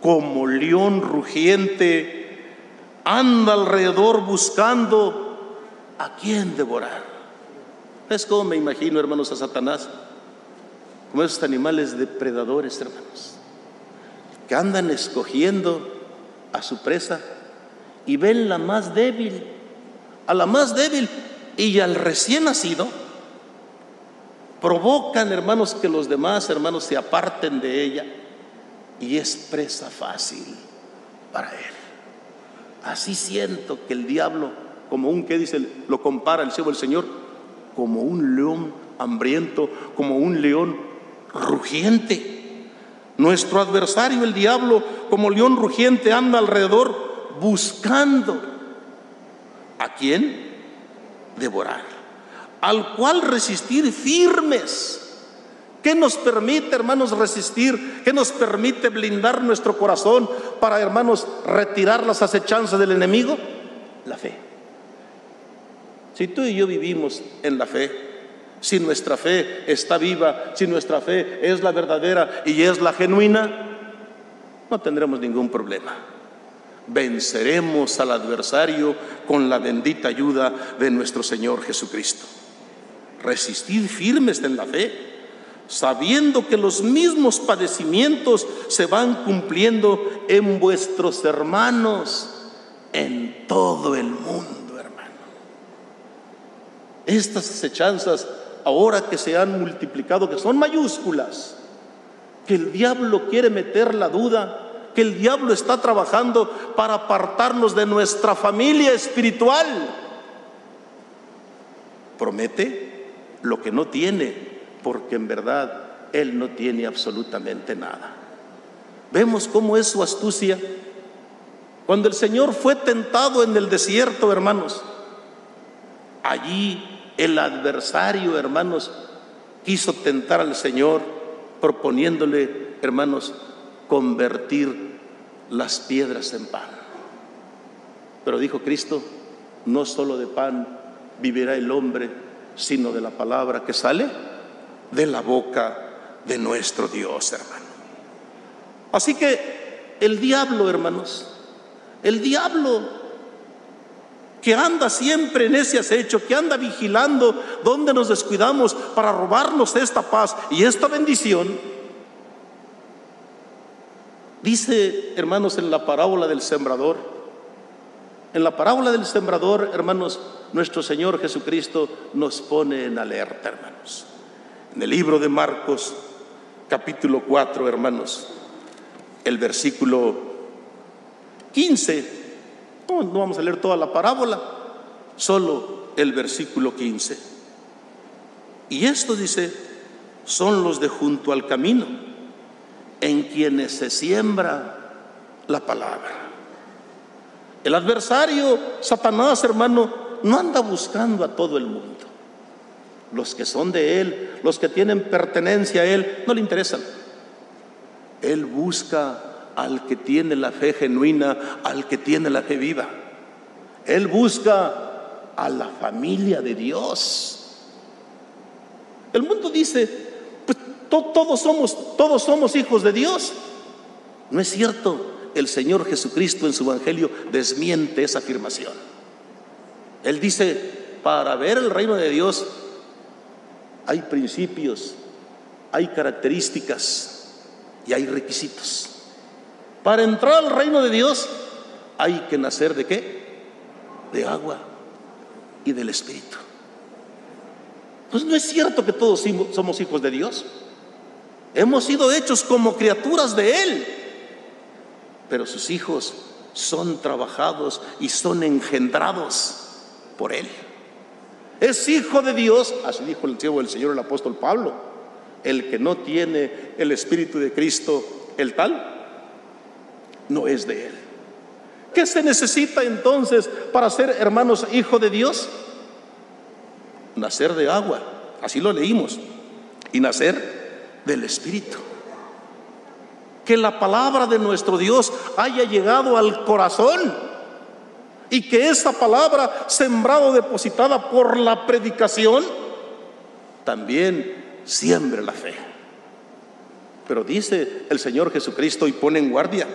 como león rugiente, anda alrededor buscando a quién devorar. Es como me imagino, hermanos, a Satanás, como esos animales depredadores, hermanos, que andan escogiendo a su presa y ven la más débil, a la más débil y al recién nacido provocan, hermanos, que los demás hermanos se aparten de ella y es presa fácil para él. Así siento que el diablo, como un, que dice? Lo compara el cielo del Señor, como un león hambriento, como un león rugiente. Nuestro adversario, el diablo, como león rugiente, anda alrededor buscando a quién devorar al cual resistir firmes. ¿Qué nos permite, hermanos, resistir? ¿Qué nos permite blindar nuestro corazón para, hermanos, retirar las acechanzas del enemigo? La fe. Si tú y yo vivimos en la fe, si nuestra fe está viva, si nuestra fe es la verdadera y es la genuina, no tendremos ningún problema. Venceremos al adversario con la bendita ayuda de nuestro Señor Jesucristo resistid firmes en la fe, sabiendo que los mismos padecimientos se van cumpliendo en vuestros hermanos en todo el mundo, hermano. Estas acechanzas, ahora que se han multiplicado, que son mayúsculas, que el diablo quiere meter la duda, que el diablo está trabajando para apartarnos de nuestra familia espiritual. Promete lo que no tiene, porque en verdad Él no tiene absolutamente nada. Vemos cómo es su astucia. Cuando el Señor fue tentado en el desierto, hermanos, allí el adversario, hermanos, quiso tentar al Señor proponiéndole, hermanos, convertir las piedras en pan. Pero dijo Cristo, no solo de pan vivirá el hombre, sino de la palabra que sale de la boca de nuestro Dios, hermano. Así que el diablo, hermanos, el diablo que anda siempre en ese acecho, que anda vigilando donde nos descuidamos para robarnos esta paz y esta bendición, dice, hermanos, en la parábola del sembrador, en la parábola del sembrador, hermanos, nuestro Señor Jesucristo nos pone en alerta, hermanos. En el libro de Marcos, capítulo 4, hermanos, el versículo 15 no, vamos a leer toda la parábola, solo el versículo 15. Y esto dice, son los de junto al camino, en quienes se siembra la palabra. El adversario, Satanás, hermano, no anda buscando a todo el mundo. Los que son de Él, los que tienen pertenencia a Él, no le interesan. Él busca al que tiene la fe genuina, al que tiene la fe viva. Él busca a la familia de Dios. El mundo dice, pues todos somos, todos somos hijos de Dios. No es cierto. El Señor Jesucristo en su Evangelio desmiente esa afirmación. Él dice, para ver el reino de Dios hay principios, hay características y hay requisitos. Para entrar al reino de Dios hay que nacer de qué? De agua y del Espíritu. Pues no es cierto que todos somos hijos de Dios. Hemos sido hechos como criaturas de Él. Pero sus hijos son trabajados y son engendrados por Él. Es hijo de Dios, así dijo el siervo del Señor el apóstol Pablo. El que no tiene el Espíritu de Cristo, el tal, no es de Él. ¿Qué se necesita entonces para ser hermanos hijo de Dios? Nacer de agua, así lo leímos, y nacer del Espíritu. Que la palabra de nuestro Dios haya llegado al corazón y que esta palabra, sembrado, depositada por la predicación, también siembre la fe. Pero dice el Señor Jesucristo y pone en guardia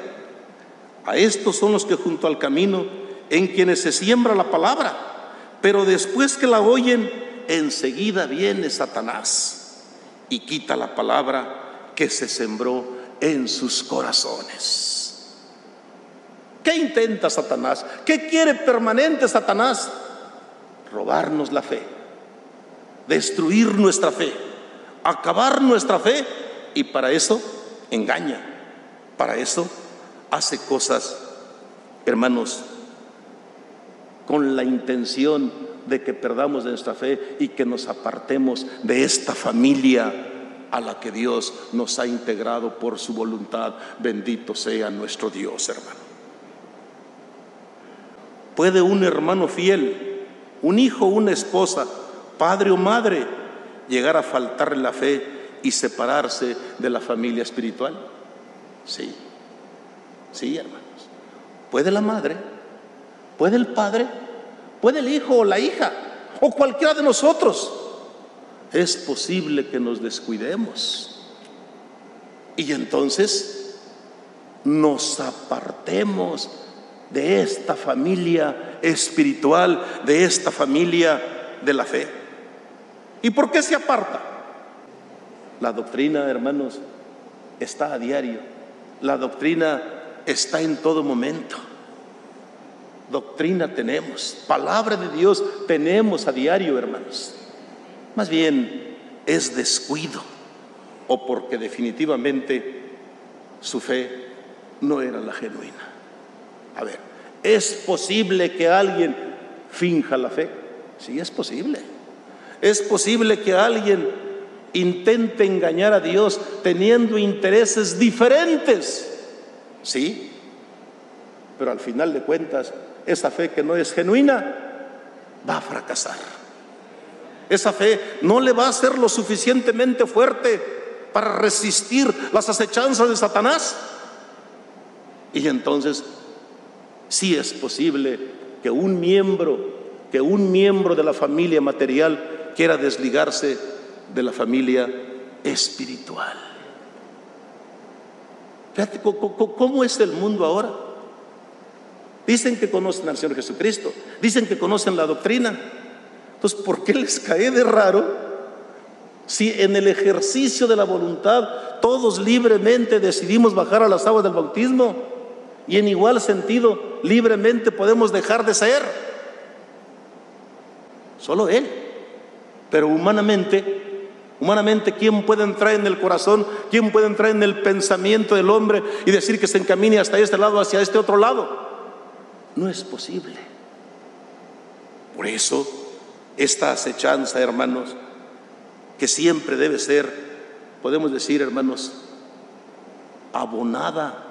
a estos son los que junto al camino en quienes se siembra la palabra, pero después que la oyen, enseguida viene Satanás y quita la palabra que se sembró en sus corazones. ¿Qué intenta Satanás? ¿Qué quiere permanente Satanás? Robarnos la fe, destruir nuestra fe, acabar nuestra fe y para eso engaña, para eso hace cosas, hermanos, con la intención de que perdamos nuestra fe y que nos apartemos de esta familia a la que Dios nos ha integrado por su voluntad. Bendito sea nuestro Dios, hermano. ¿Puede un hermano fiel, un hijo, una esposa, padre o madre, llegar a faltarle la fe y separarse de la familia espiritual? Sí. Sí, hermanos. Puede la madre, puede el padre, puede el hijo o la hija, o cualquiera de nosotros. Es posible que nos descuidemos. Y entonces nos apartemos de esta familia espiritual, de esta familia de la fe. ¿Y por qué se aparta? La doctrina, hermanos, está a diario. La doctrina está en todo momento. Doctrina tenemos, palabra de Dios tenemos a diario, hermanos. Más bien es descuido o porque definitivamente su fe no era la genuina. A ver, ¿es posible que alguien finja la fe? Sí, es posible. Es posible que alguien intente engañar a Dios teniendo intereses diferentes Sí, pero al final de cuentas, esa fe que no es genuina va a fracasar. Esa fe no le va a ser lo suficientemente fuerte para resistir las acechanzas de Satanás. Y entonces sí es posible que un miembro, que un miembro de la familia material quiera desligarse de la familia espiritual. Fíjate cómo es el mundo ahora. Dicen que conocen al Señor Jesucristo, dicen que conocen la doctrina. Entonces, ¿por qué les cae de raro si en el ejercicio de la voluntad todos libremente decidimos bajar a las aguas del bautismo y en igual sentido libremente podemos dejar de ser? Solo Él. Pero humanamente, humanamente, ¿quién puede entrar en el corazón? ¿Quién puede entrar en el pensamiento del hombre y decir que se encamine hasta este lado, hacia este otro lado? No es posible. Por eso, esta acechanza, hermanos, que siempre debe ser, podemos decir, hermanos, abonada,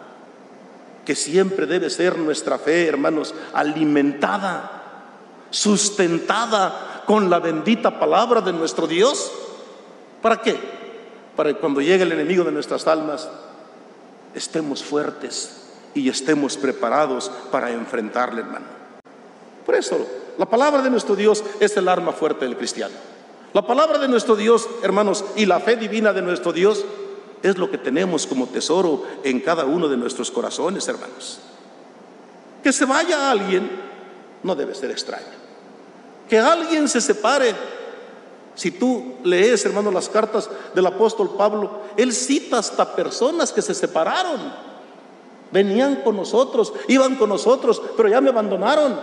que siempre debe ser nuestra fe, hermanos, alimentada, sustentada con la bendita palabra de nuestro Dios. ¿Para qué? Para que cuando llegue el enemigo de nuestras almas, estemos fuertes y estemos preparados para enfrentarle, hermano. Por eso, la palabra de nuestro Dios es el arma fuerte del cristiano. La palabra de nuestro Dios, hermanos, y la fe divina de nuestro Dios es lo que tenemos como tesoro en cada uno de nuestros corazones, hermanos. Que se vaya alguien no debe ser extraño. Que alguien se separe. Si tú lees, hermano, las cartas del apóstol Pablo, él cita hasta personas que se separaron. Venían con nosotros, iban con nosotros, pero ya me abandonaron.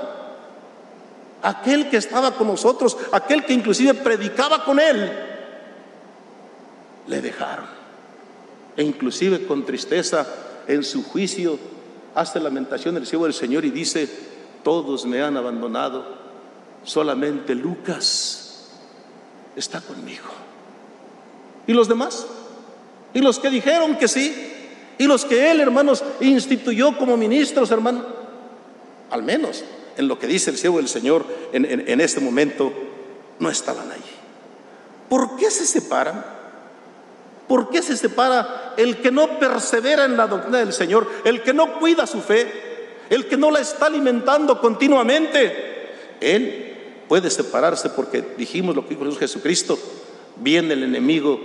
Aquel que estaba con nosotros, aquel que inclusive predicaba con él, le dejaron. E inclusive con tristeza en su juicio hace lamentación el cielo del Señor y dice, todos me han abandonado, solamente Lucas está conmigo. ¿Y los demás? ¿Y los que dijeron que sí? ¿Y los que él, hermanos, instituyó como ministros, hermano? Al menos en lo que dice el cielo del Señor en, este momento, no estaban allí. ¿Por qué se separan? ¿Por qué se separa el que no persevera en la doctrina del Señor, el que no cuida su fe, el que no la está alimentando continuamente? Él puede separarse porque dijimos lo que dijo Jesucristo, viene el enemigo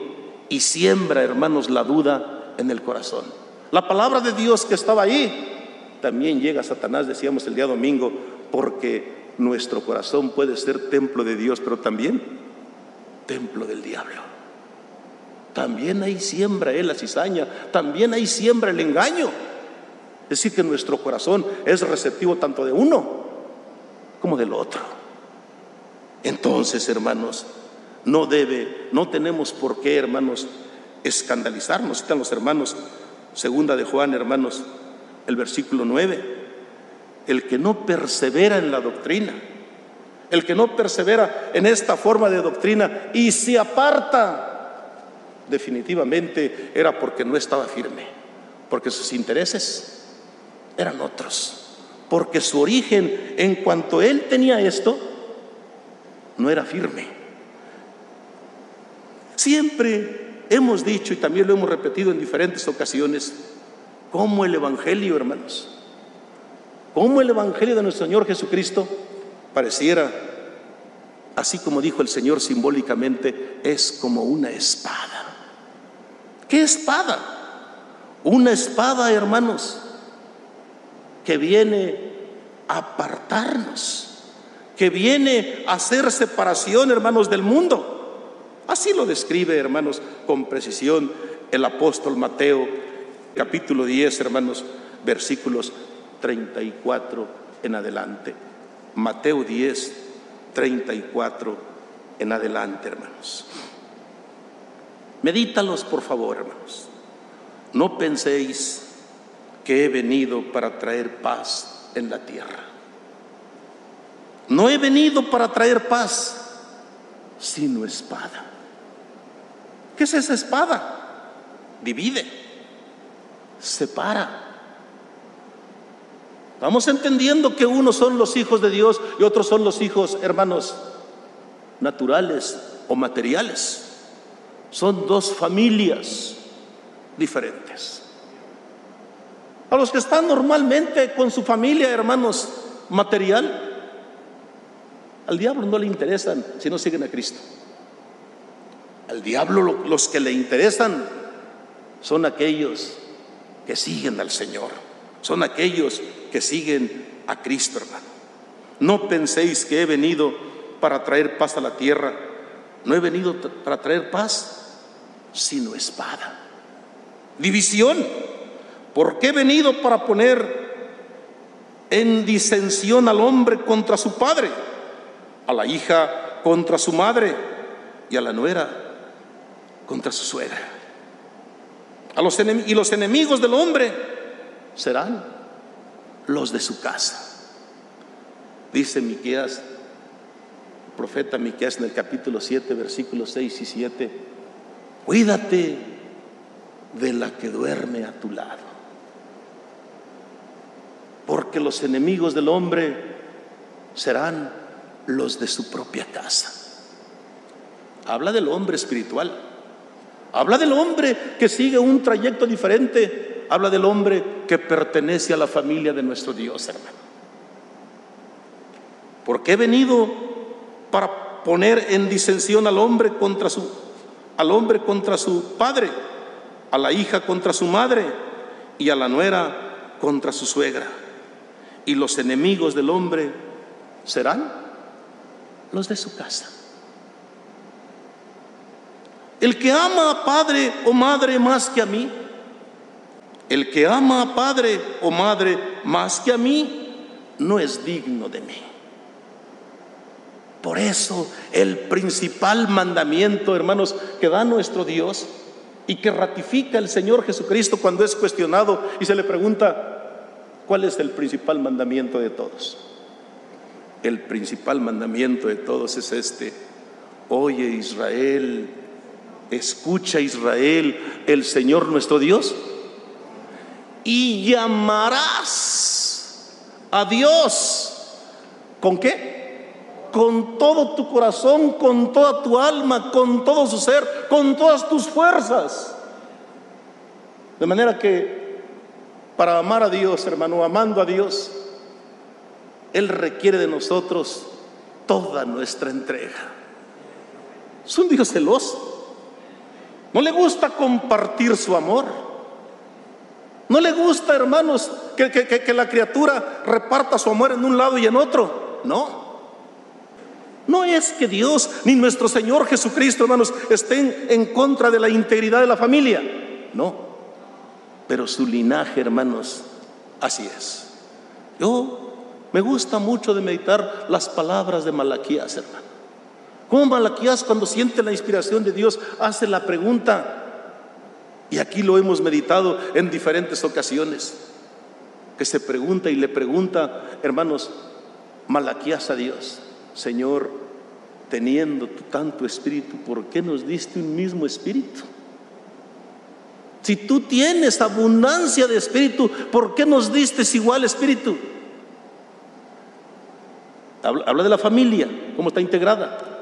y siembra, hermanos, la duda en el corazón. La palabra de Dios que estaba ahí, también llega Satanás, decíamos el día domingo, porque nuestro corazón puede ser templo de Dios, pero también templo del diablo. También ahí siembra él la cizaña, también ahí siembra el engaño. Es decir, que nuestro corazón es receptivo tanto de uno como del otro. Entonces, hermanos, no debe, no tenemos por qué, hermanos, escandalizarnos. Están los hermanos, segunda de Juan, hermanos, el versículo 9 el que no persevera en la doctrina, el que no persevera en esta forma de doctrina y se aparta, definitivamente era porque no estaba firme, porque sus intereses eran otros, porque su origen, en cuanto él tenía esto, no era firme. Siempre hemos dicho y también lo hemos repetido en diferentes ocasiones, como el Evangelio, hermanos, como el Evangelio de nuestro Señor Jesucristo pareciera, así como dijo el Señor simbólicamente, es como una espada. ¿Qué espada? Una espada, hermanos, que viene a apartarnos, que viene a hacer separación, hermanos, del mundo. Así lo describe, hermanos, con precisión el apóstol Mateo, capítulo 10, hermanos, versículos 34 en adelante. Mateo 10, 34 en adelante, hermanos. Medítalos, por favor, hermanos. No penséis que he venido para traer paz en la tierra. No he venido para traer paz, sino espada. ¿Qué es esa espada? Divide, separa. Vamos entendiendo que unos son los hijos de Dios y otros son los hijos, hermanos, naturales o materiales. Son dos familias diferentes. A los que están normalmente con su familia, hermanos, material, al diablo no le interesan si no siguen a Cristo. Al diablo los que le interesan son aquellos que siguen al Señor, son aquellos que siguen a Cristo, hermano. No penséis que he venido para traer paz a la tierra. No he venido para traer paz, sino espada. División. Porque he venido para poner en disensión al hombre contra su padre, a la hija contra su madre y a la nuera contra su suegra. A los y los enemigos del hombre serán los de su casa. Dice Miqueas, el profeta Miqueas en el capítulo 7, versículos 6 y 7, cuídate de la que duerme a tu lado. Porque los enemigos del hombre serán los de su propia casa. Habla del hombre espiritual. Habla del hombre que sigue un trayecto diferente. Habla del hombre que pertenece a la familia de nuestro Dios, hermano porque he venido para poner en disensión al hombre contra su al hombre contra su padre, a la hija contra su madre y a la nuera contra su suegra. Y los enemigos del hombre serán los de su casa. El que ama a padre o madre más que a mí, el que ama a padre o madre más que a mí, no es digno de mí. Por eso el principal mandamiento, hermanos, que da nuestro Dios y que ratifica el Señor Jesucristo cuando es cuestionado y se le pregunta, ¿cuál es el principal mandamiento de todos? El principal mandamiento de todos es este. Oye Israel, escucha Israel, el Señor nuestro Dios, y llamarás a Dios. ¿Con qué? con todo tu corazón, con toda tu alma, con todo su ser, con todas tus fuerzas. De manera que para amar a Dios, hermano, amando a Dios, Él requiere de nosotros toda nuestra entrega. Es un Dios celoso. No le gusta compartir su amor. No le gusta, hermanos, que, que la criatura reparta su amor en un lado y en otro. No. No es que Dios ni nuestro Señor Jesucristo, hermanos, estén en contra de la integridad de la familia. No. Pero su linaje, hermanos, así es. Yo me gusta mucho de meditar las palabras de Malaquías, hermano. Como Malaquías cuando siente la inspiración de Dios hace la pregunta, y aquí lo hemos meditado en diferentes ocasiones, que se pregunta y le pregunta, hermanos, Malaquías a Dios, Señor, teniendo tanto espíritu, ¿por qué nos diste un mismo espíritu? Si tú tienes abundancia de espíritu, ¿por qué nos diste igual espíritu? Habla, de la familia, cómo está integrada.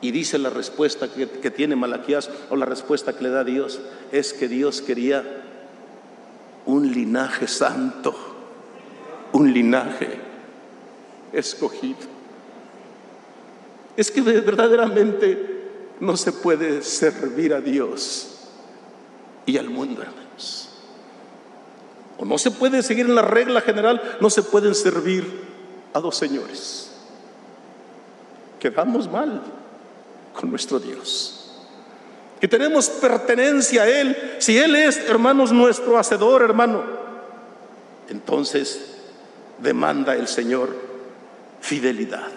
Y dice la respuesta que, tiene Malaquías, o la respuesta que le da Dios, es que Dios quería un linaje santo, un linaje escogido es que verdaderamente no se puede servir a Dios y al mundo, hermanos. O no se puede seguir en la regla general, no se pueden servir a dos señores. Quedamos mal con nuestro Dios. Que tenemos pertenencia a Él. Si Él es, hermanos, nuestro hacedor, hermano, entonces demanda el Señor fidelidad.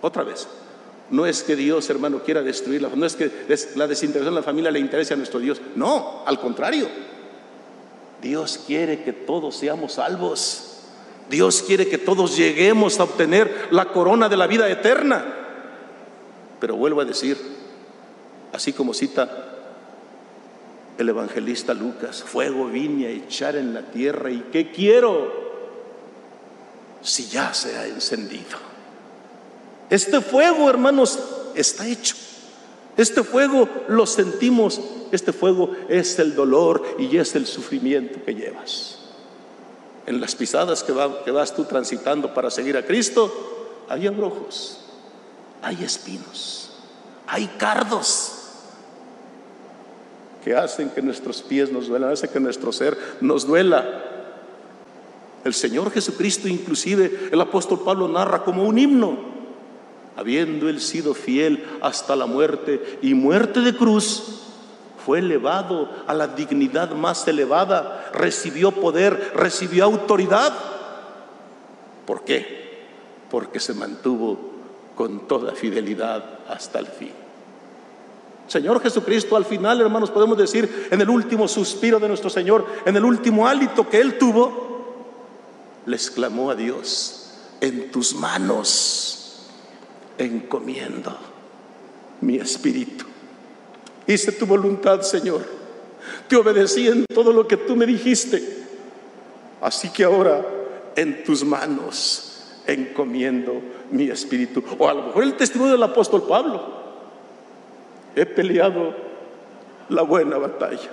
Otra vez, no es que Dios, hermano, quiera destruirla, no es que la desintegración de la familia le interese a nuestro Dios. No, al contrario. Dios quiere que todos seamos salvos. Dios quiere que todos lleguemos a obtener la corona de la vida eterna. Pero vuelvo a decir, así como cita el evangelista Lucas, fuego vine a echar en la tierra y ¿qué quiero? Si ya se ha encendido. Este fuego, hermanos, está hecho. Este fuego lo sentimos. Este fuego es el dolor y es el sufrimiento que llevas. En las pisadas que, que vas tú transitando para seguir a Cristo, hay abrojos, hay espinos, hay cardos que hacen que nuestros pies nos duelan, hacen que nuestro ser nos duela. El Señor Jesucristo, inclusive el apóstol Pablo narra como un himno habiendo él sido fiel hasta la muerte y muerte de cruz, fue elevado a la dignidad más elevada, recibió poder, recibió autoridad. ¿Por qué? Porque se mantuvo con toda fidelidad hasta el fin. Señor Jesucristo, al final, hermanos, podemos decir, en el último suspiro de nuestro Señor, en el último hálito que Él tuvo, le exclamó a Dios, en tus manos encomiendo mi espíritu. Hice tu voluntad, Señor. Te obedecí en todo lo que tú me dijiste. Así que ahora en tus manos encomiendo mi espíritu. O a lo mejor el testimonio del apóstol Pablo. He peleado la buena batalla.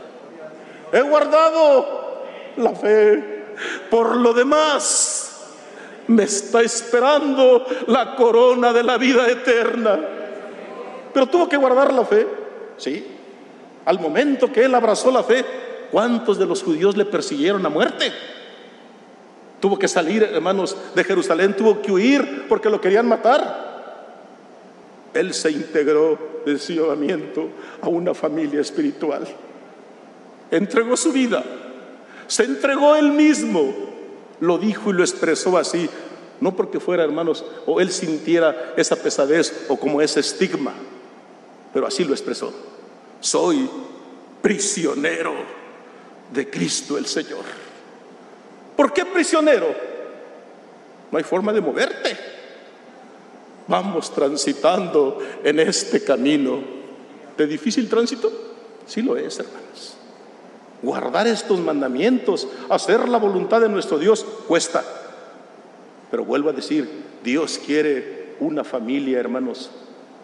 He guardado la fe. Por lo demás, me está esperando la corona de la vida eterna. Pero tuvo que guardar la fe, ¿sí? Al momento que él abrazó la fe, ¿cuántos de los judíos le persiguieron a muerte? Tuvo que salir, hermanos, de Jerusalén, tuvo que huir porque lo querían matar. Él se integró de ciudadamiento a una familia espiritual. Entregó su vida, se entregó él mismo lo dijo y lo expresó así, no porque fuera, hermanos, o él sintiera esa pesadez o como ese estigma, pero así lo expresó. Soy prisionero de Cristo el Señor. ¿Por qué prisionero? No hay forma de moverte. Vamos transitando en este camino de difícil tránsito. Sí lo es, hermanos. Guardar estos mandamientos, hacer la voluntad de nuestro Dios, cuesta. Pero vuelvo a decir, Dios quiere una familia, hermanos,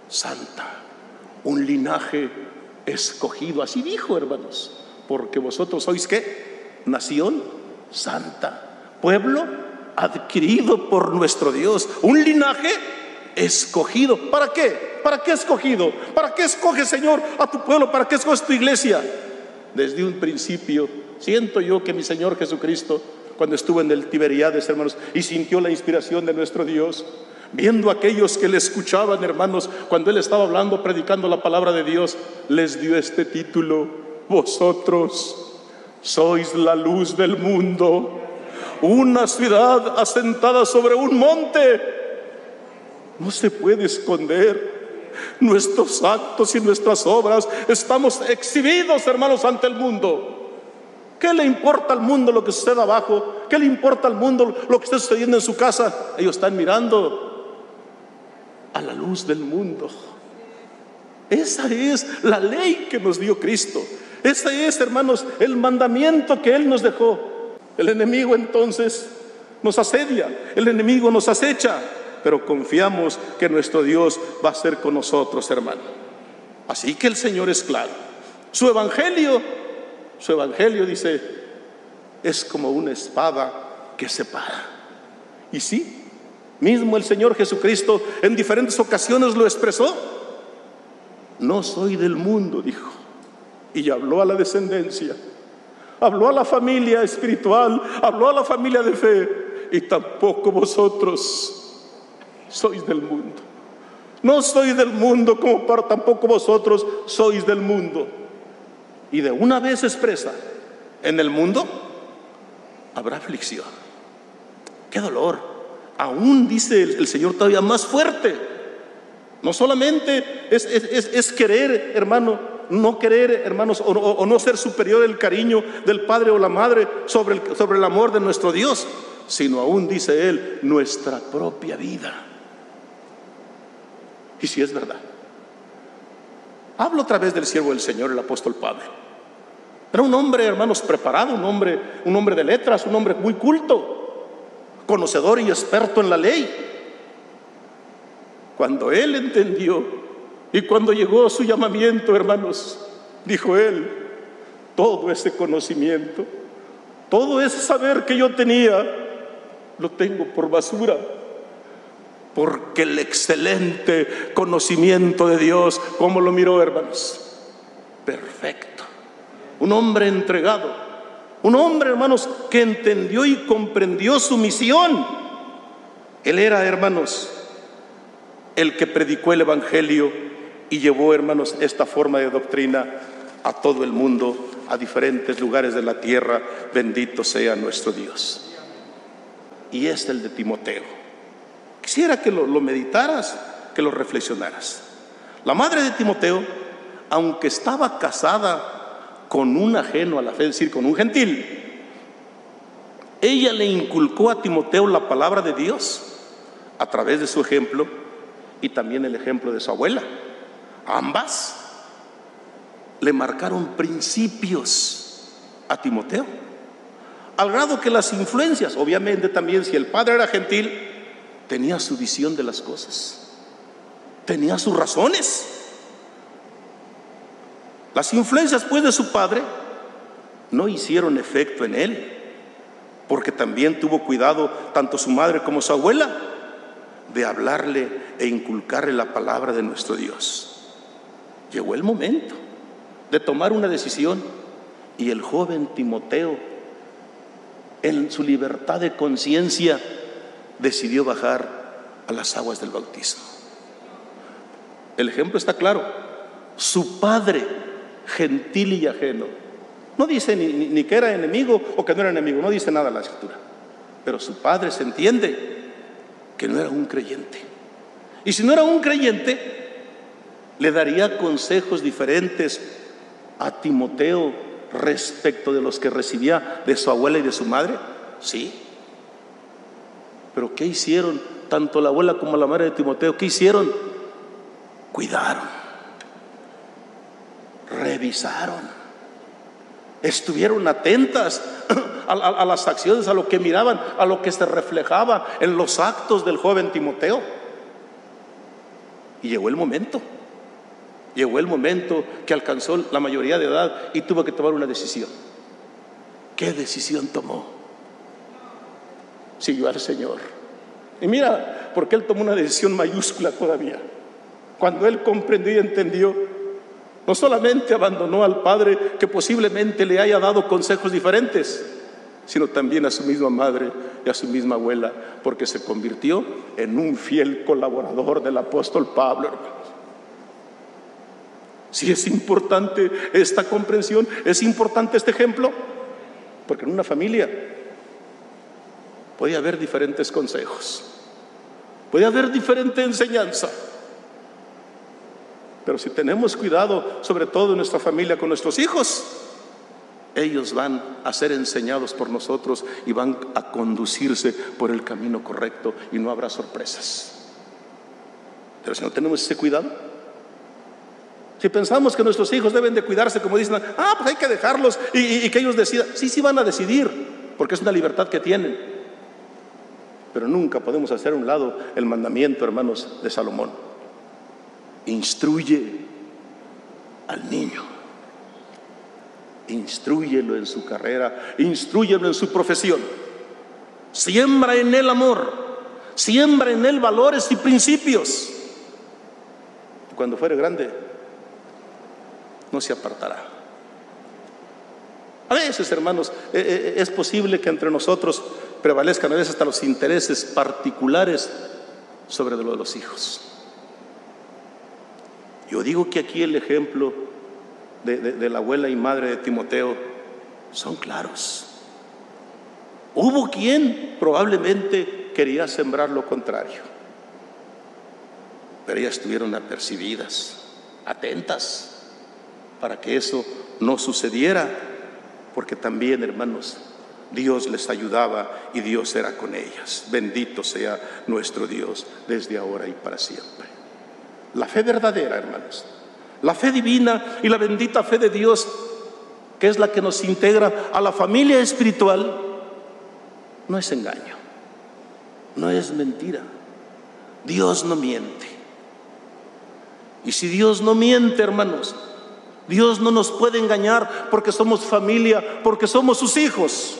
santa, un linaje escogido. Así dijo, hermanos, porque vosotros sois qué? Nación santa, pueblo adquirido por nuestro Dios, un linaje escogido. ¿Para qué? ¿Para qué escogido? ¿Para qué escoge, Señor, a tu pueblo? ¿Para qué escoge tu iglesia? desde un principio. Siento yo que mi Señor Jesucristo, cuando estuvo en el Tiberiades, hermanos, y sintió la inspiración de nuestro Dios, viendo a aquellos que le escuchaban, hermanos, cuando Él estaba hablando, predicando la palabra de Dios, les dio este título, vosotros sois la luz del mundo, una ciudad asentada sobre un monte, no se puede esconder nuestros actos y nuestras obras, estamos exhibidos, hermanos, ante el mundo. ¿Qué le importa al mundo lo que sucede abajo? ¿Qué le importa al mundo lo que está sucediendo en su casa? Ellos están mirando a la luz del mundo. Esa es la ley que nos dio Cristo. Ese es, hermanos, el mandamiento que Él nos dejó. El enemigo entonces nos asedia, el enemigo nos acecha, pero confiamos que nuestro Dios va a ser con nosotros, hermano. Así que el Señor es claro. Su evangelio, su evangelio dice, es como una espada que separa. Y sí, mismo el Señor Jesucristo en diferentes ocasiones lo expresó. No soy del mundo, dijo. Y habló a la descendencia, habló a la familia espiritual, habló a la familia de fe. Y tampoco vosotros sois del mundo. No soy del mundo como para tampoco vosotros sois del mundo. Y de una vez expresa, en el mundo habrá aflicción. Qué dolor. Aún dice el, Señor todavía más fuerte. No solamente es, querer, hermano, no querer, hermanos, o, no ser superior el cariño del Padre o la Madre sobre el, sobre el amor de nuestro Dios, sino aún dice Él, nuestra propia vida. Y si es verdad. Hablo otra vez del siervo del Señor, el apóstol Pablo. Era un hombre, hermanos, preparado, un hombre, un hombre de letras, un hombre muy culto, conocedor y experto en la ley. Cuando él entendió y cuando llegó su llamamiento, hermanos, dijo él, todo ese conocimiento, todo ese saber que yo tenía, lo tengo por basura. Porque el excelente conocimiento de Dios, ¿cómo lo miró, hermanos? Perfecto. Un hombre entregado. Un hombre, hermanos, que entendió y comprendió su misión. Él era, hermanos, el que predicó el Evangelio y llevó, hermanos, esta forma de doctrina a todo el mundo, a diferentes lugares de la tierra. Bendito sea nuestro Dios. Y es el de Timoteo. Quisiera que lo, meditaras, que lo reflexionaras. La madre de Timoteo, aunque estaba casada con un ajeno a la fe, es decir, con un gentil, ella le inculcó a Timoteo la palabra de Dios a través de su ejemplo y también el ejemplo de su abuela. Ambas le marcaron principios a Timoteo, al grado que las influencias, obviamente también si el padre era gentil, tenía su visión de las cosas, tenía sus razones. Las influencias pues de su padre no hicieron efecto en él, porque también tuvo cuidado tanto su madre como su abuela de hablarle e inculcarle la palabra de nuestro Dios. Llegó el momento de tomar una decisión y el joven Timoteo, en su libertad de conciencia, decidió bajar a las aguas del bautismo. El ejemplo está claro. Su padre, gentil y ajeno, no dice ni, ni, que era enemigo o que no era enemigo, no dice nada la escritura. Pero su padre se entiende que no era un creyente. Y si no era un creyente, le daría consejos diferentes a Timoteo respecto de los que recibía de su abuela y de su madre. Sí. Pero ¿qué hicieron tanto la abuela como la madre de Timoteo? ¿Qué hicieron? Cuidaron, revisaron, estuvieron atentas a, a, las acciones, a lo que miraban, a lo que se reflejaba en los actos del joven Timoteo. Y llegó el momento, llegó el momento que alcanzó la mayoría de edad y tuvo que tomar una decisión. ¿Qué decisión tomó? Siguió al Señor. Y mira, porque él tomó una decisión mayúscula todavía. Cuando él comprendió y entendió, no solamente abandonó al Padre que posiblemente le haya dado consejos diferentes, sino también a su misma madre y a su misma abuela, porque se convirtió en un fiel colaborador del apóstol Pablo. Si es importante esta comprensión, es importante este ejemplo, porque en una familia puede haber diferentes consejos, puede haber diferente enseñanza. Pero si tenemos cuidado, sobre todo en nuestra familia, con nuestros hijos, ellos van a ser enseñados por nosotros y van a conducirse por el camino correcto y no habrá sorpresas. Pero si no tenemos ese cuidado, si pensamos que nuestros hijos deben de cuidarse, como dicen, ah, pues hay que dejarlos y, que ellos decidan. Sí, sí van a decidir, porque es una libertad que tienen. Pero nunca podemos hacer a un lado el mandamiento, hermanos, de Salomón. Instruye al niño. Instruyelo en su carrera, instruyelo en su profesión. Siembra en él amor, siembra en él valores y principios. Cuando fuere grande, no se apartará. A veces, hermanos, eh, es posible que entre nosotros prevalezcan a veces hasta los intereses particulares sobre lo de los hijos. Yo digo que aquí el ejemplo de, de, la abuela y madre de Timoteo son claros. Hubo quien probablemente quería sembrar lo contrario, pero ellas estuvieron apercibidas, atentas, para que eso no sucediera, porque también, hermanos, Dios les ayudaba y Dios era con ellas. Bendito sea nuestro Dios desde ahora y para siempre. La fe verdadera, hermanos. La fe divina y la bendita fe de Dios, que es la que nos integra a la familia espiritual, no es engaño, no es mentira. Dios no miente. Y si Dios no miente, hermanos, Dios no nos puede engañar porque somos familia, porque somos sus hijos.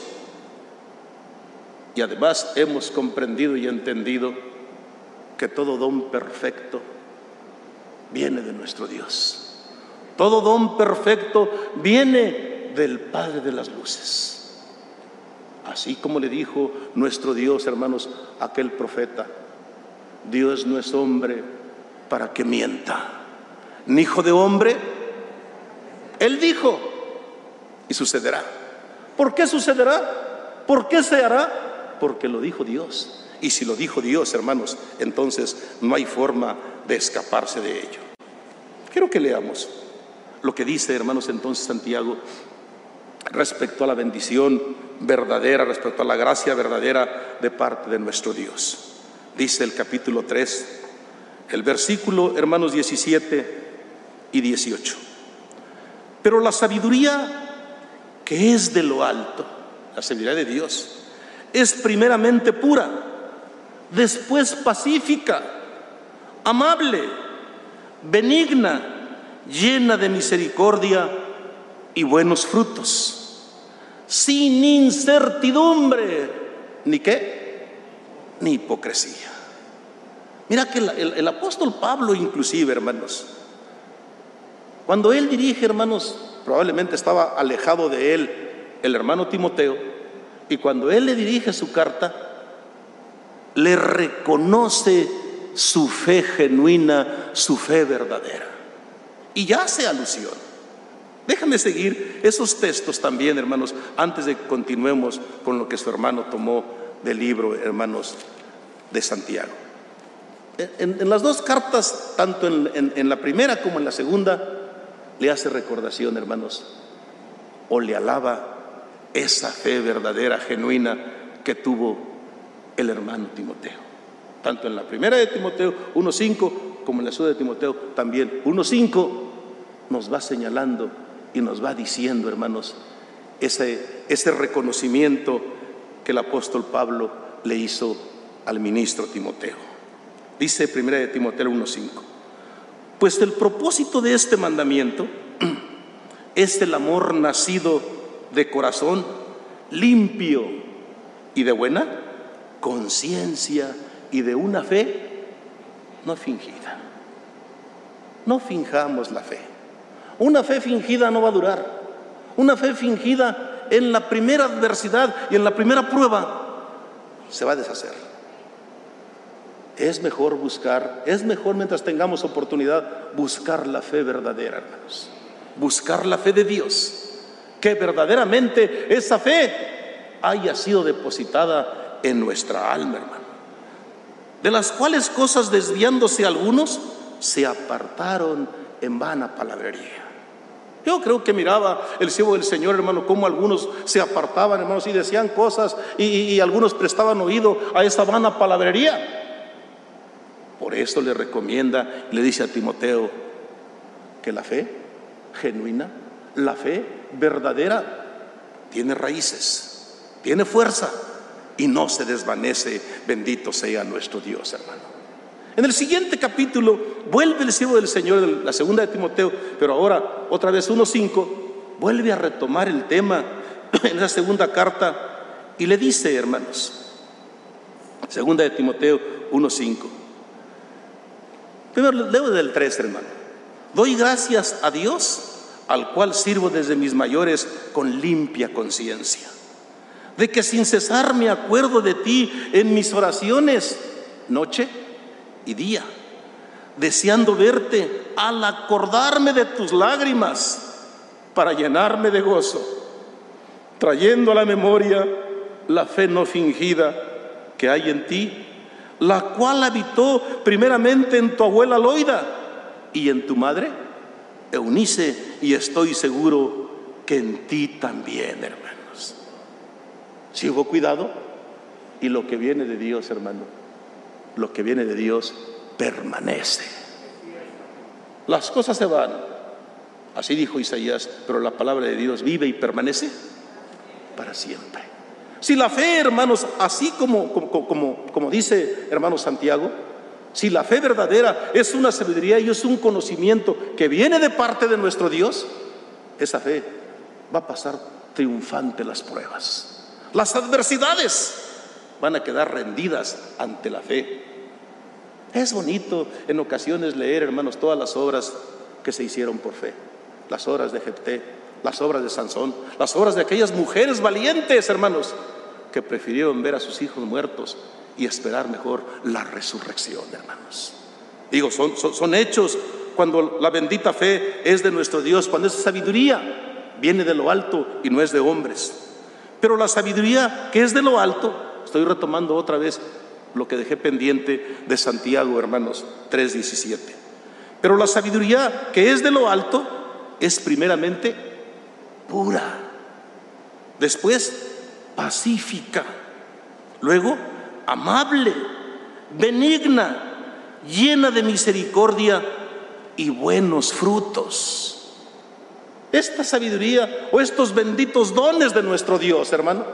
Y además hemos comprendido y entendido que todo don perfecto viene de nuestro Dios. Todo don perfecto viene del Padre de las Luces. Así como le dijo nuestro Dios, hermanos, aquel profeta, Dios no es hombre para que mienta, ni hijo de hombre. Él dijo, y sucederá. ¿Por qué sucederá? ¿Por qué se hará? Porque lo dijo Dios. Y si lo dijo Dios, hermanos, entonces no hay forma de escaparse de ello. Quiero que leamos lo que dice, hermanos, entonces Santiago respecto a la bendición verdadera, respecto a la gracia verdadera de parte de nuestro Dios. Dice el capítulo 3, el versículo, hermanos, 17 y 18. Pero la sabiduría que es de lo alto, la sabiduría de Dios, es primeramente pura, después pacífica, amable, benigna, llena de misericordia y buenos frutos, sin incertidumbre, ni qué, ni hipocresía. Mira que el, el, apóstol Pablo inclusive, hermanos, cuando él dirige, hermanos, probablemente estaba alejado de él el hermano Timoteo, y cuando él le dirige su carta, le reconoce su fe genuina, su fe verdadera. Y ya hace alusión. Déjame seguir esos textos también, hermanos, antes de que continuemos con lo que su hermano tomó del libro, hermanos, de Santiago. En, las dos cartas, tanto en la primera como en la segunda, le hace recordación, hermanos, o le alaba esa fe verdadera, genuina que tuvo el hermano Timoteo. Tanto en la primera de Timoteo 1.5 como en la segunda de Timoteo también 1.5 nos va señalando y nos va diciendo, hermanos, ese, ese reconocimiento que el apóstol Pablo le hizo al ministro Timoteo. Dice primera de Timoteo 1.5, pues el propósito de este mandamiento es el amor nacido de corazón limpio y de buena conciencia y de una fe no fingida. No finjamos la fe. Una fe fingida no va a durar. Una fe fingida en la primera adversidad y en la primera prueba se va a deshacer. Es mejor buscar, es mejor mientras tengamos oportunidad buscar la fe verdadera, hermanos. Buscar la fe de Dios. Que verdaderamente esa fe haya sido depositada en nuestra alma, hermano. De las cuales cosas desviándose algunos se apartaron en vana palabrería. Yo creo que miraba el siervo del Señor, hermano, como algunos se apartaban, hermanos, y decían cosas y, y, algunos prestaban oído a esa vana palabrería. Por eso le recomienda, le dice a Timoteo que la fe genuina, la fe verdadera, tiene raíces, tiene fuerza y no se desvanece. Bendito sea nuestro Dios, hermano. En el siguiente capítulo vuelve el siervo del Señor, la segunda de Timoteo, pero ahora otra vez 1.5, vuelve a retomar el tema en esa segunda carta y le dice, hermanos, segunda de Timoteo 1.5. Primero leo del 3, hermano. Doy gracias a Dios, al cual sirvo desde mis mayores con limpia conciencia, de que sin cesar me acuerdo de ti en mis oraciones, noche y día, deseando verte al acordarme de tus lágrimas para llenarme de gozo, trayendo a la memoria la fe no fingida que hay en ti, la cual habitó primeramente en tu abuela Loida y en tu madre Eunice, y estoy seguro que en ti también, hermanos. Si hubo cuidado, y lo que viene de Dios, hermano, lo que viene de Dios permanece. Las cosas se van, así dijo Isaías, pero la palabra de Dios vive y permanece para siempre. Si la fe, hermanos, así como, como, como, dice hermano Santiago, Si la fe verdadera es una sabiduría y es un conocimiento que viene de parte de nuestro Dios, esa fe va a pasar triunfante las pruebas. Las adversidades van a quedar rendidas ante la fe. Es bonito en ocasiones leer, hermanos, todas las obras que se hicieron por fe. Las obras de Jepté, las obras de Sansón, las obras de aquellas mujeres valientes, hermanos, que prefirieron ver a sus hijos muertos y esperar mejor la resurrección, hermanos. Digo, son, hechos cuando la bendita fe es de nuestro Dios, cuando esa sabiduría viene de lo alto y no es de hombres. Pero la sabiduría que es de lo alto, estoy retomando otra vez lo que dejé pendiente de Santiago, hermanos, 3.17. Pero la sabiduría que es de lo alto es primeramente pura, después pacífica, luego amable, benigna, llena de misericordia y buenos frutos. Esta sabiduría o estos benditos dones de nuestro Dios, hermano,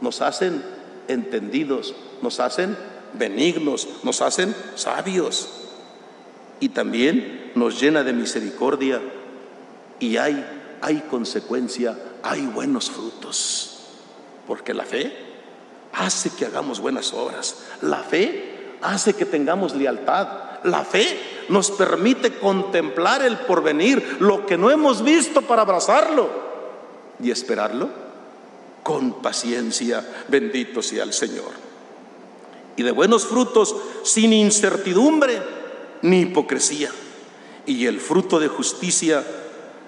nos hacen entendidos, nos hacen benignos, nos hacen sabios. Y también nos llena de misericordia y hay, hay consecuencia, hay buenos frutos, porque la fe hace que hagamos buenas obras, la fe hace que tengamos lealtad, la fe nos permite contemplar el porvenir, lo que no hemos visto para abrazarlo y esperarlo con paciencia. Bendito sea el Señor. Y de buenos frutos, sin incertidumbre ni hipocresía. Y el fruto de justicia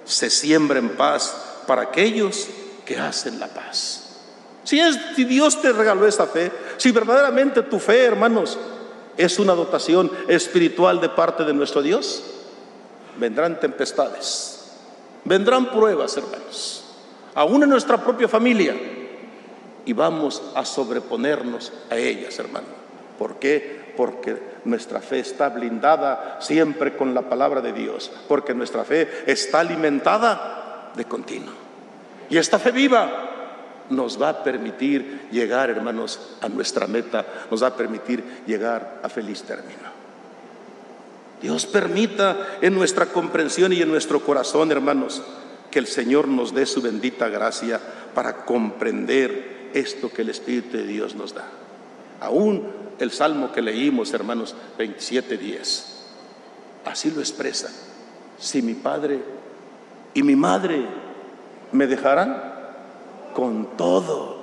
se siembra en paz para aquellos que hacen la paz. Si, es, si Dios te regaló esa fe, si verdaderamente tu fe, hermanos, es una dotación espiritual de parte de nuestro Dios, vendrán tempestades, vendrán pruebas, hermanos aún en nuestra propia familia, y vamos a sobreponernos a ellas, hermano. ¿Por qué? Porque nuestra fe está blindada siempre con la palabra de Dios, porque nuestra fe está alimentada de continuo. Y esta fe viva nos va a permitir llegar, hermanos, a nuestra meta, nos va a permitir llegar a feliz término. Dios permita en nuestra comprensión y en nuestro corazón, hermanos, que el Señor nos dé su bendita gracia para comprender esto que el Espíritu de Dios nos da. Aún el salmo que leímos, hermanos, 27.10, así lo expresa. Si mi padre y mi madre me dejarán, con todo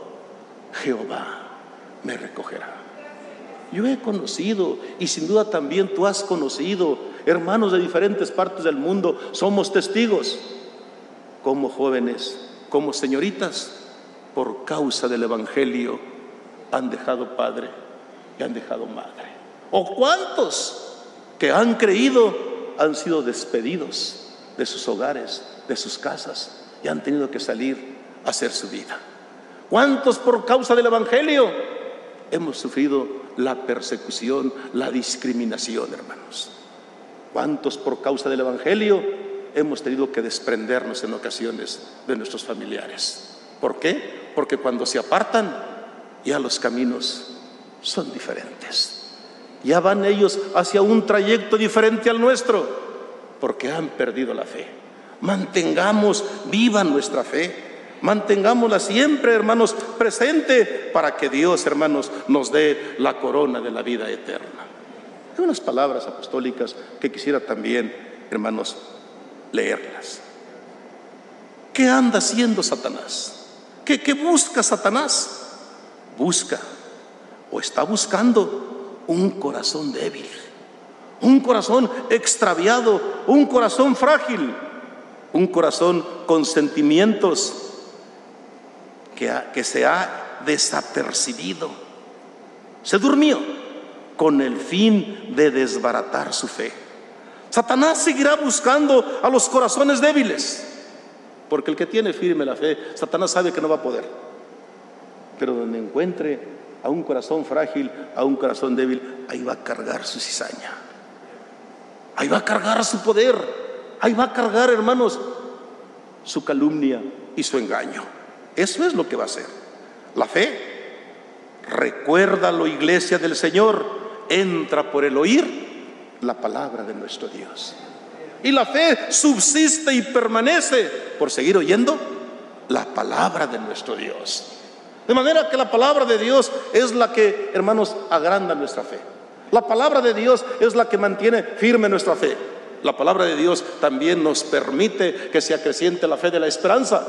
Jehová me recogerá. Yo he conocido y sin duda también tú has conocido hermanos de diferentes partes del mundo, somos testigos como jóvenes, como señoritas, por causa del Evangelio, han dejado padre y han dejado madre. ¿O cuántos que han creído han sido despedidos de sus hogares, de sus casas y han tenido que salir a hacer su vida? ¿Cuántos por causa del Evangelio hemos sufrido la persecución, la discriminación, hermanos? ¿Cuántos por causa del Evangelio hemos tenido que desprendernos en ocasiones de nuestros familiares. ¿Por qué? Porque cuando se apartan, ya los caminos son diferentes. Ya van ellos hacia un trayecto diferente al nuestro, porque han perdido la fe. Mantengamos viva nuestra fe. Mantengámosla siempre, hermanos, presente para que Dios, hermanos, nos dé la corona de la vida eterna. Hay unas palabras apostólicas que quisiera también, hermanos, leerlas. ¿Qué anda haciendo Satanás? ¿Qué, ¿Qué, busca Satanás? Busca o está buscando un corazón débil, un corazón extraviado, un corazón frágil, un corazón con sentimientos que, que se ha desapercibido. Se durmió con el fin de desbaratar su fe. Satanás seguirá buscando a los corazones débiles, porque el que tiene firme la fe, Satanás sabe que no va a poder. Pero donde encuentre a un corazón frágil, a un corazón débil, ahí va a cargar su cizaña. Ahí va a cargar su poder. Ahí va a cargar, hermanos, su calumnia y su engaño. Eso es lo que va a hacer. La fe. Recuérdalo, iglesia del Señor, entra por el oír la palabra de nuestro Dios. Y la fe subsiste y permanece por seguir oyendo la palabra de nuestro Dios. De manera que la palabra de Dios es la que, hermanos, agranda nuestra fe. La palabra de Dios es la que mantiene firme nuestra fe. La palabra de Dios también nos permite que se acreciente la fe de la esperanza.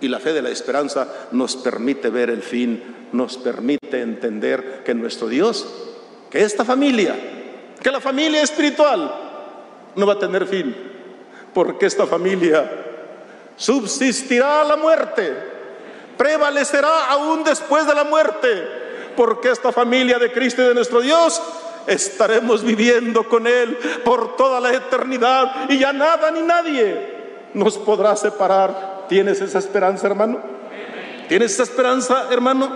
Y la fe de la esperanza nos permite ver el fin, nos permite entender que nuestro Dios, que esta familia, que la familia espiritual no va a tener fin, porque esta familia subsistirá a la muerte, prevalecerá aún después de la muerte, porque esta familia de Cristo y de nuestro Dios estaremos viviendo con Él por toda la eternidad y ya nada ni nadie nos podrá separar. ¿Tienes esa esperanza, hermano? ¿Tienes esa esperanza, hermano?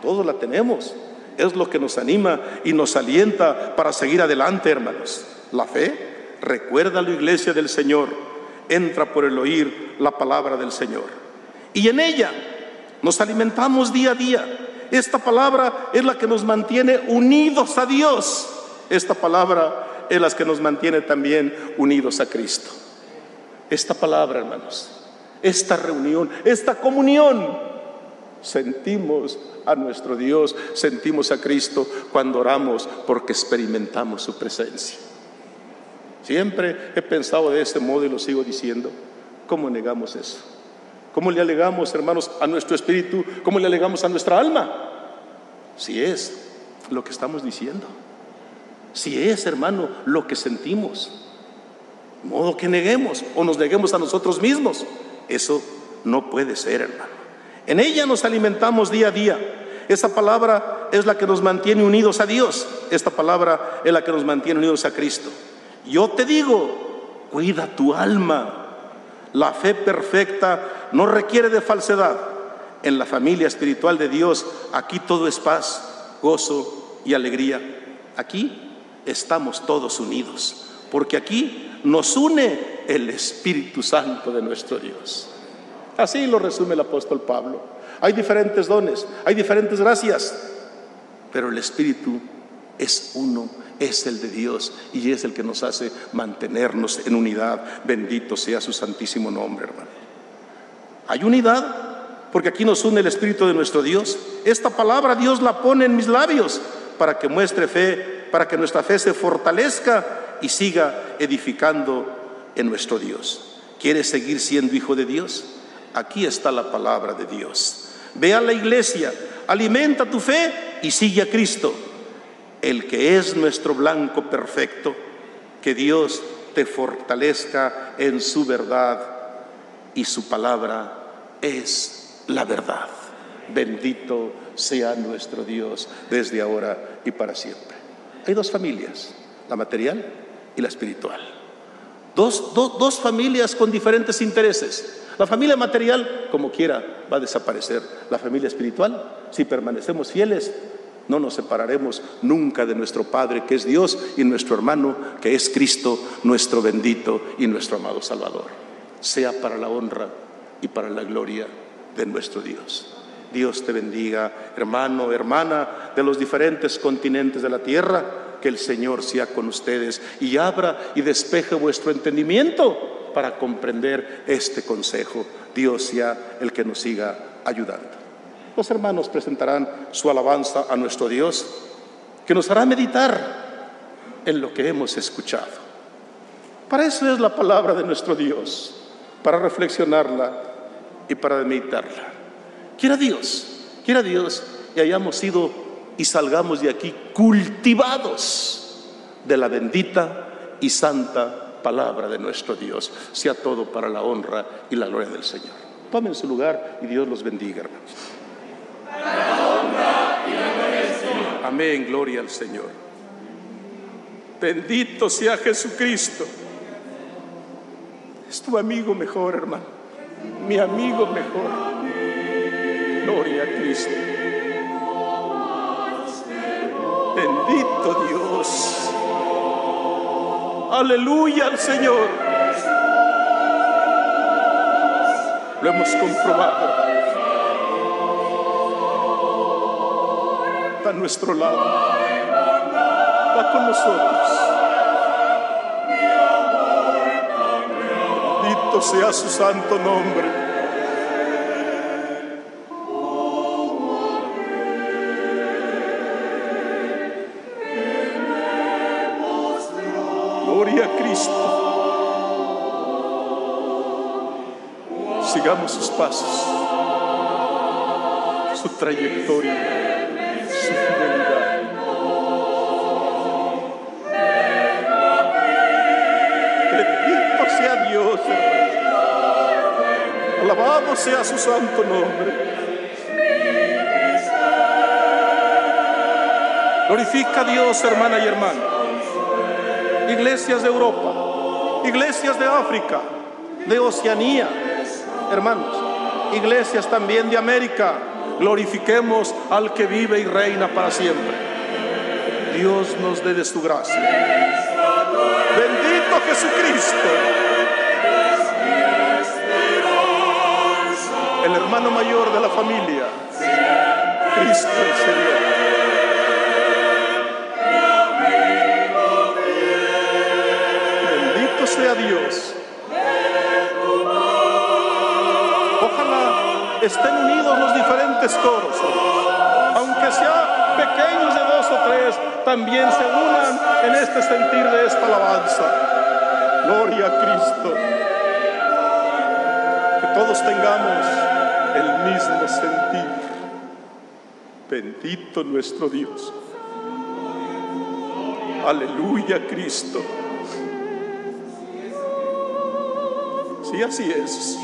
Todos la tenemos. Es lo que nos anima y nos alienta para seguir adelante, hermanos. La fe, recuerda la iglesia del Señor, entra por el oír la palabra del Señor. Y en ella nos alimentamos día a día esta palabra es la que nos mantiene unidos a Dios. Esta palabra es la que nos mantiene también unidos a Cristo. Esta palabra, hermanos, esta reunión, esta comunión, sentimos a nuestro Dios, sentimos a Cristo cuando oramos porque experimentamos su presencia. Siempre he pensado de este modo y lo sigo diciendo. ¿Cómo negamos eso? ¿Cómo le alegamos, hermanos, a nuestro espíritu? ¿Cómo le alegamos a nuestra alma? Si es lo que estamos diciendo. Si es, hermano, lo que sentimos. modo que neguemos o nos neguemos a nosotros mismos. Eso no puede ser, hermano. En ella nos alimentamos día a día. Esa palabra es la que nos mantiene unidos a Dios. Esta palabra es la que nos mantiene unidos a Cristo. Yo te digo, cuida tu alma la fe perfecta no requiere de falsedad. En la familia espiritual de Dios, aquí todo es paz, gozo y alegría. Aquí estamos todos unidos, porque aquí nos une el Espíritu Santo de nuestro Dios. Así lo resume el apóstol Pablo. Hay diferentes dones, hay diferentes gracias, pero el Espíritu es uno es el de Dios y es el que nos hace mantenernos en unidad. Bendito sea su santísimo nombre, hermano. Hay unidad porque aquí nos une el Espíritu de nuestro Dios. Esta palabra Dios la pone en mis labios para que muestre fe, para que nuestra fe se fortalezca y siga edificando en nuestro Dios. ¿Quieres seguir siendo hijo de Dios? Aquí está la palabra de Dios. Ve a la iglesia, alimenta tu fe y sigue a Cristo el que es nuestro blanco perfecto, que Dios te fortalezca en su verdad y su palabra es la verdad. Bendito sea nuestro Dios desde ahora y para siempre. Hay dos familias, la material y la espiritual. Dos, dos familias con diferentes intereses. La familia material, como quiera, va a desaparecer. La familia espiritual, si permanecemos fieles, no nos separaremos nunca de nuestro Padre, que es Dios, y nuestro hermano, que es Cristo, nuestro bendito y nuestro amado Salvador. Sea para la honra y para la gloria de nuestro Dios. Dios te bendiga, hermano, hermana de los diferentes continentes de la tierra. Que el Señor sea con ustedes y abra y despeje vuestro entendimiento para comprender este consejo. Dios sea el que nos siga ayudando. Los hermanos presentarán su alabanza a nuestro Dios, que nos hará meditar en lo que hemos escuchado. Para eso es la palabra de nuestro Dios, para reflexionarla y para meditarla. Quiera Dios, quiera Dios y hayamos sido y salgamos de aquí cultivados de la bendita y santa palabra de nuestro Dios. Sea todo para la honra y la gloria del Señor. Tomen su lugar y Dios los bendiga, hermanos. Amén, gloria al Señor. Bendito sea Jesucristo. Es tu amigo mejor, hermano. Mi amigo mejor. Gloria a Cristo. Bendito Dios. Aleluya al Señor. Lo hemos comprobado. a nuestro lado. va con nosotros. Sea su santo nombre. Gloria a Cristo. Sigamos sus pasos, su trayectoria, su. Alabado sea su santo nombre. Glorifica a Dios, hermana y hermano. Iglesias de Europa, iglesias de África, de Oceanía, hermanos, iglesias también de América. Glorifiquemos al que vive y reina para siempre. Dios nos dé de su gracia. Bendito Jesucristo. Hermano mayor de la familia. Cristo el Señor. Bendito sea Dios. Ojalá estén unidos los diferentes coros, aunque sea pequeños de dos o tres, también se unan en este sentir de esta alabanza. Gloria a Cristo. Que todos tengamos el mismo sentir. Bendito nuestro Dios. Aleluya Cristo. Sí, así es.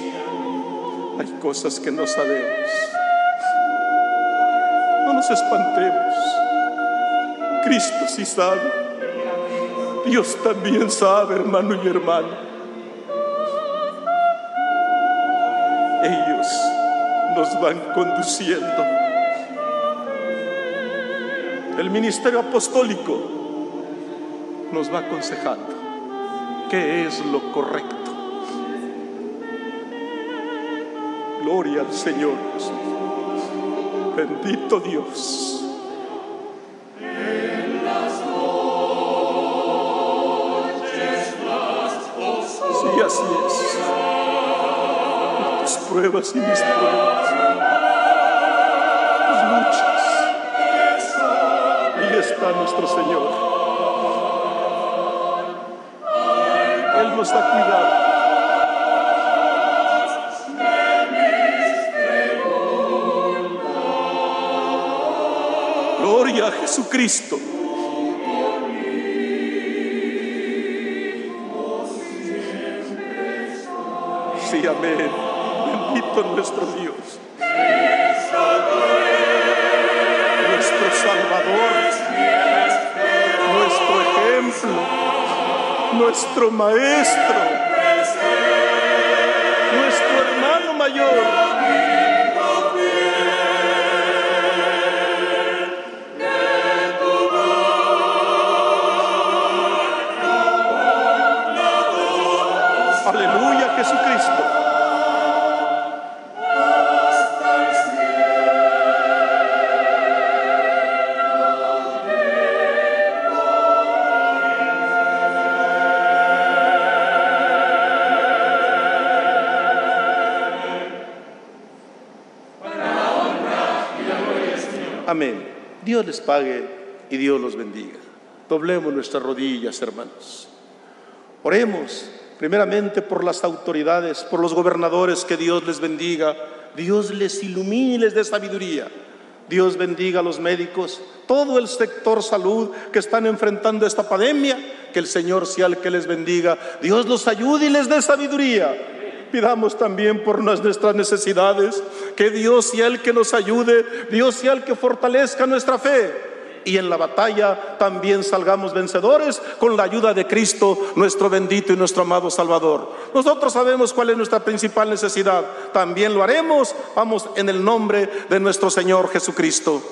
Hay cosas que no sabemos. No nos espantemos. Cristo sí sabe. Dios también sabe, hermano y hermana. Van conduciendo. El ministerio apostólico nos va aconsejando qué es lo correcto. Gloria al Señor. Bendito Dios. Pruebas y mis pruebas. Luchas. Ahí está nuestro Señor. Él nos ha cuidado. Gloria a Jesucristo. Sí, amén. Nuestro Dios. Nuestro Salvador. Nuestro ejemplo. Nuestro Maestro. Nuestro hermano mayor. Dios les pague y Dios los bendiga. Doblemos nuestras rodillas, hermanos. Oremos primeramente por las autoridades, por los gobernadores, que Dios les bendiga, Dios les ilumine les dé sabiduría. Dios bendiga a los médicos, todo el sector salud que están enfrentando esta pandemia, que el Señor sea el que les bendiga, Dios los ayude y les dé sabiduría. Pidamos también por nuestras necesidades, que Dios sea el que nos ayude, Dios sea el que fortalezca nuestra fe y en la batalla también salgamos vencedores con la ayuda de Cristo, nuestro bendito y nuestro amado Salvador. Nosotros sabemos cuál es nuestra principal necesidad, también lo haremos, vamos en el nombre de nuestro Señor Jesucristo.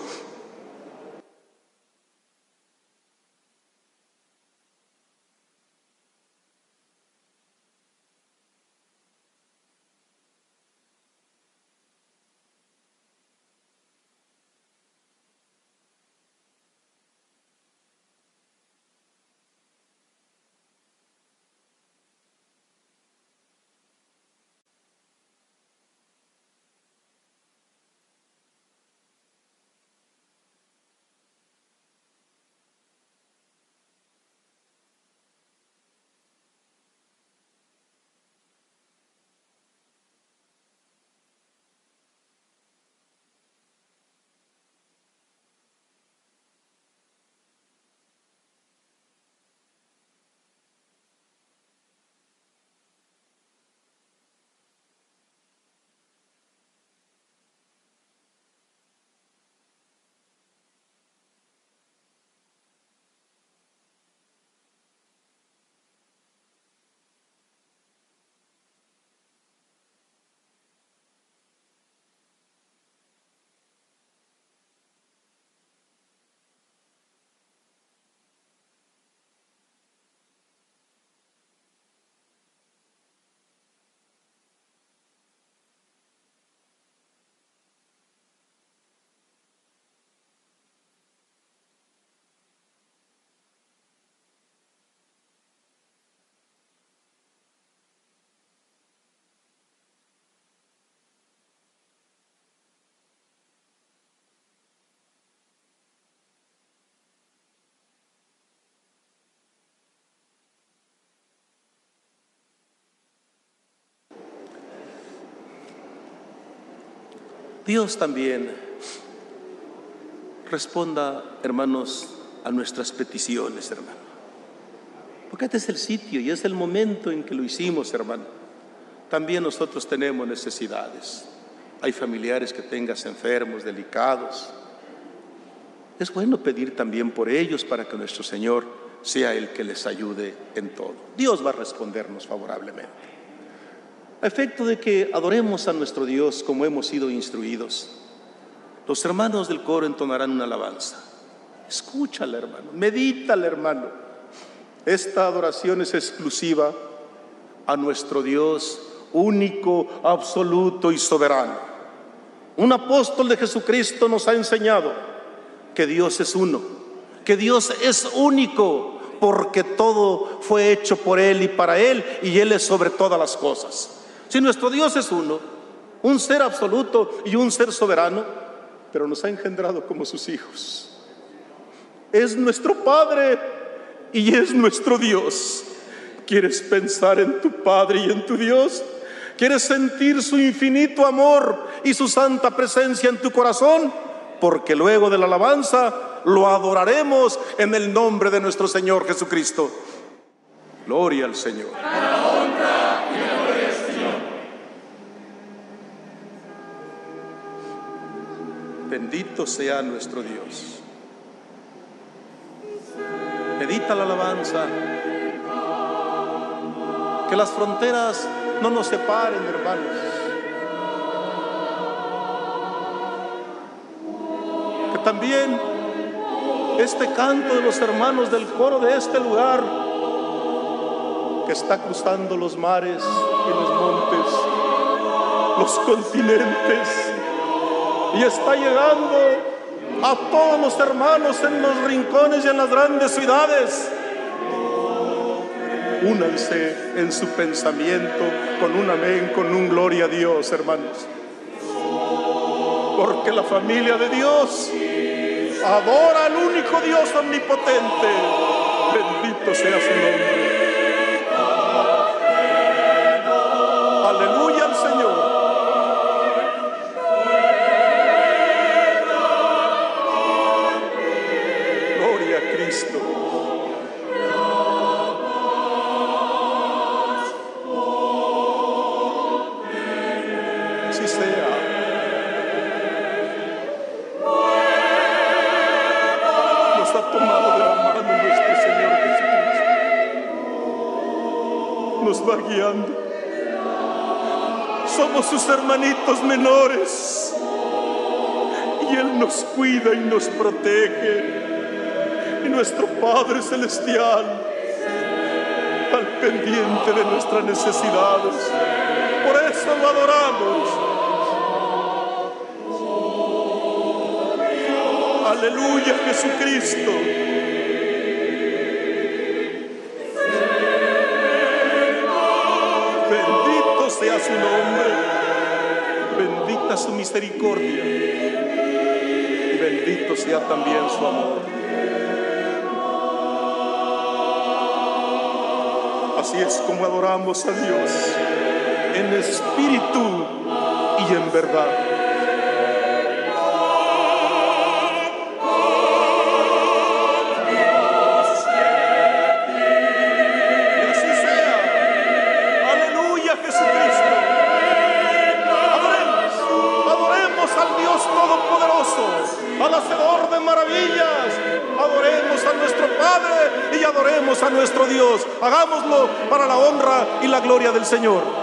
Dios también responda, hermanos, a nuestras peticiones, hermano. Porque este es el sitio y es el momento en que lo hicimos, hermano. También nosotros tenemos necesidades. Hay familiares que tengas enfermos, delicados. Es bueno pedir también por ellos para que nuestro Señor sea el que les ayude en todo. Dios va a respondernos favorablemente. A efecto de que adoremos a nuestro Dios como hemos sido instruidos, los hermanos del coro entonarán una alabanza. Escúchala, hermano. Medítala, hermano. Esta adoración es exclusiva a nuestro Dios único, absoluto y soberano. Un apóstol de Jesucristo nos ha enseñado que Dios es uno, que Dios es único, porque todo fue hecho por Él y para Él, y Él es sobre todas las cosas. Si nuestro Dios es uno, un ser absoluto y un ser soberano, pero nos ha engendrado como sus hijos. Es nuestro Padre y es nuestro Dios. ¿Quieres pensar en tu Padre y en tu Dios? ¿Quieres sentir su infinito amor y su santa presencia en tu corazón? Porque luego de la alabanza lo adoraremos en el nombre de nuestro Señor Jesucristo. Gloria al Señor. Bendito sea nuestro Dios. Medita la alabanza. Que las fronteras no nos separen, hermanos. Que también este canto de los hermanos del coro de este lugar, que está cruzando los mares y los montes, los continentes, y está llegando a todos los hermanos en los rincones y en las grandes ciudades. Únanse en su pensamiento con un amén, con un gloria a Dios, hermanos. Porque la familia de Dios adora al único Dios omnipotente. Bendito sea su nombre. Menores. Y Él nos cuida y nos protege. Y nuestro Padre Celestial, al pendiente de nuestras necesidades. Por eso lo adoramos. Aleluya Jesucristo. Bendito sea su nombre. Su misericordia. Y bendito sea también su amor. Así es como adoramos a Dios. En espíritu y en verdad. Para la honra y la gloria del Señor.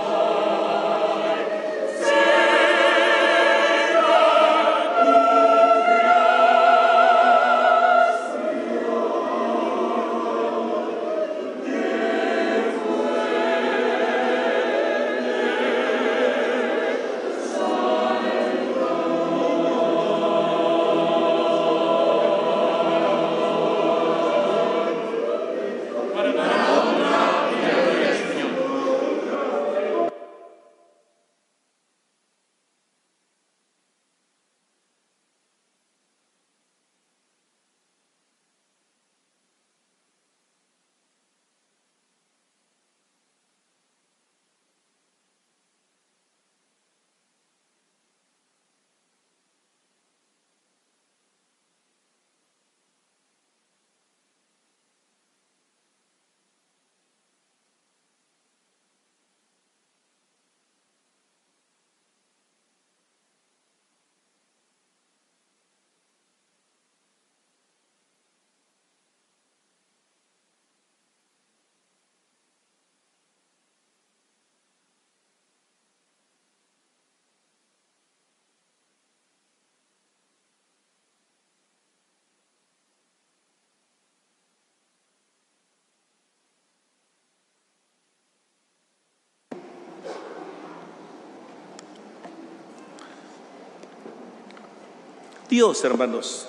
Dios, hermanos,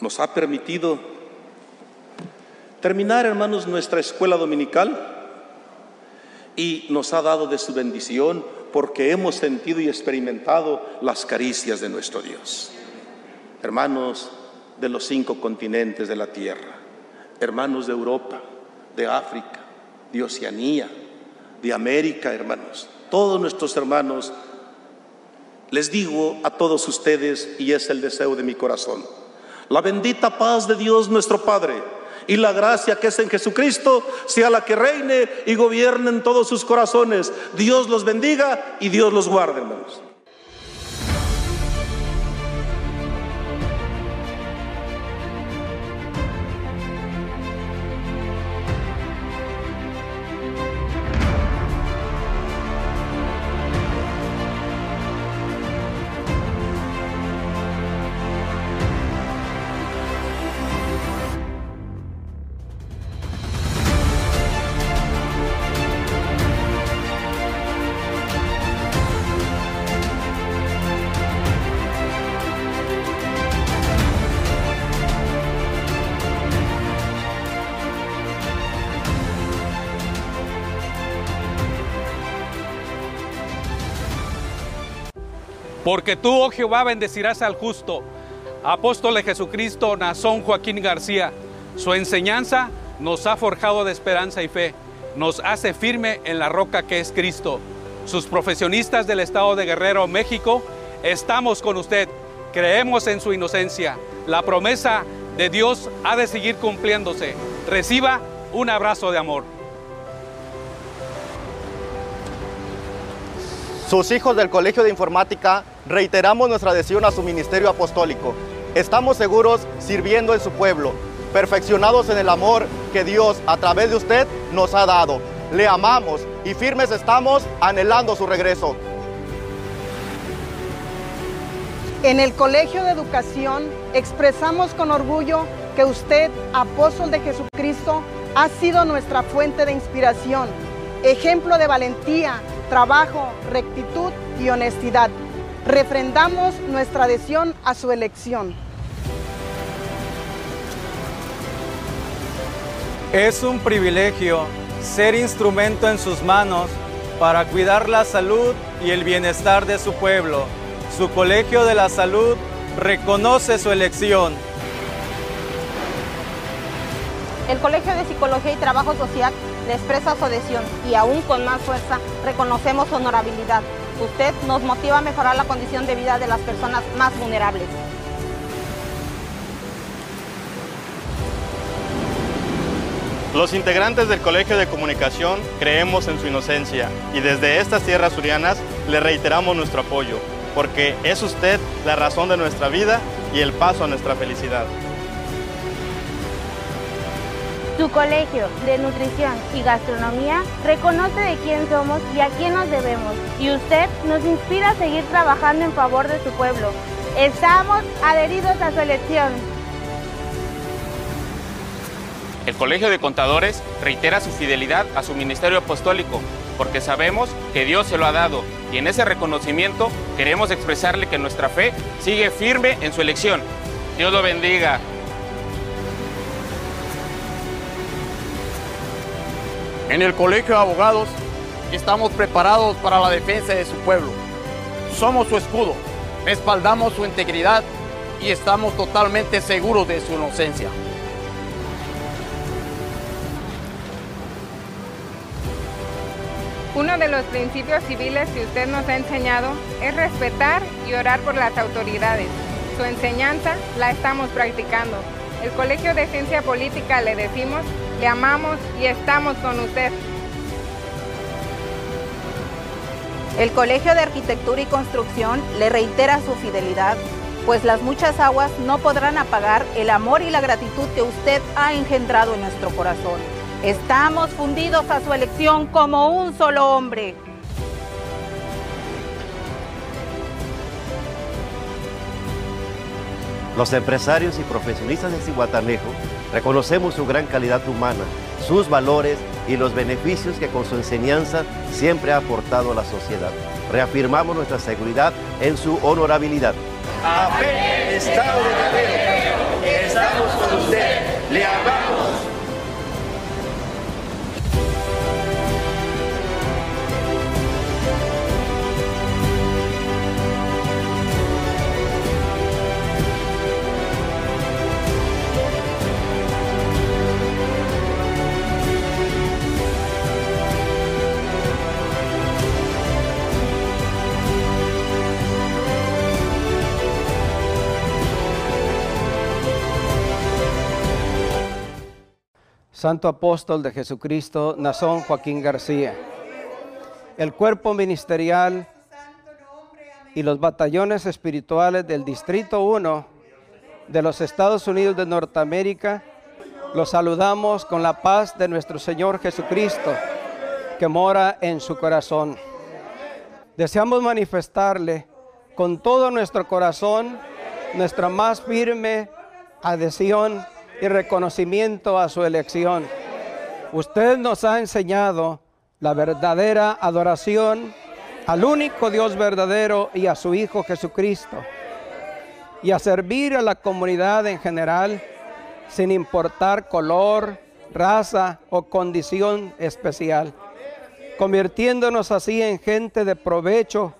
nos ha permitido terminar, hermanos, nuestra escuela dominical y nos ha dado de su bendición porque hemos sentido y experimentado las caricias de nuestro Dios. Hermanos de los cinco continentes de la tierra, hermanos de Europa, de África, de Oceanía, de América, hermanos, todos nuestros hermanos, les digo a todos ustedes, y es el deseo de mi corazón, la bendita paz de Dios nuestro Padre y la gracia que es en Jesucristo sea la que reine y gobierne en todos sus corazones. Dios los bendiga y Dios los guarde, hermanos. Porque tú, oh Jehová, bendecirás al justo. Apóstol de Jesucristo, Nazón Joaquín García, su enseñanza nos ha forjado de esperanza y fe, nos hace firme en la roca que es Cristo. Sus profesionistas del estado de Guerrero, México, estamos con usted, creemos en su inocencia. La promesa de Dios ha de seguir cumpliéndose. Reciba un abrazo de amor. Sus hijos del Colegio de Informática reiteramos nuestra adhesión a su ministerio apostólico. Estamos seguros sirviendo en su pueblo, perfeccionados en el amor que Dios a través de usted nos ha dado. Le amamos y firmes estamos anhelando su regreso. En el Colegio de Educación expresamos con orgullo que usted, apóstol de Jesucristo, ha sido nuestra fuente de inspiración, ejemplo de valentía, trabajo, rectitud y honestidad. Refrendamos nuestra adhesión a su elección. Es un privilegio ser instrumento en sus manos para cuidar la salud y el bienestar de su pueblo. Su Colegio de la Salud reconoce su elección. El Colegio de Psicología y Trabajo Social le expresa su adhesión y aún con más fuerza reconocemos su honorabilidad. Usted nos motiva a mejorar la condición de vida de las personas más vulnerables. Los integrantes del Colegio de Comunicación creemos en su inocencia y desde estas tierras surianas le reiteramos nuestro apoyo, porque es usted la razón de nuestra vida y el paso a nuestra felicidad. Su colegio de nutrición y gastronomía reconoce de quién somos y a quién nos debemos. Y usted nos inspira a seguir trabajando en favor de su pueblo. Estamos adheridos a su elección. El Colegio de Contadores reitera su fidelidad a su ministerio apostólico, porque sabemos que Dios se lo ha dado y en ese reconocimiento queremos expresarle que nuestra fe sigue firme en su elección. Dios lo bendiga. En el Colegio de Abogados estamos preparados para la defensa de su pueblo. Somos su escudo, respaldamos su integridad y estamos totalmente seguros de su inocencia. Uno de los principios civiles que usted nos ha enseñado es respetar y orar por las autoridades. Su enseñanza la estamos practicando. El Colegio de Ciencia Política le decimos, le amamos y estamos con usted. El Colegio de Arquitectura y Construcción le reitera su fidelidad, pues las muchas aguas no podrán apagar el amor y la gratitud que usted ha engendrado en nuestro corazón. Estamos fundidos a su elección como un solo hombre. Los empresarios y profesionistas de Cihuatanejo reconocemos su gran calidad humana, sus valores y los beneficios que con su enseñanza siempre ha aportado a la sociedad. Reafirmamos nuestra seguridad en su honorabilidad. a fe estado de. Estamos con usted. Le amamos. Santo Apóstol de Jesucristo, Nazón Joaquín García. El cuerpo ministerial y los batallones espirituales del Distrito 1 de los Estados Unidos de Norteamérica, los saludamos con la paz de nuestro Señor Jesucristo, que mora en su corazón. Deseamos manifestarle con todo nuestro corazón nuestra más firme adhesión y reconocimiento a su elección. Usted nos ha enseñado la verdadera adoración al único Dios verdadero y a su Hijo Jesucristo, y a servir a la comunidad en general sin importar color, raza o condición especial, convirtiéndonos así en gente de provecho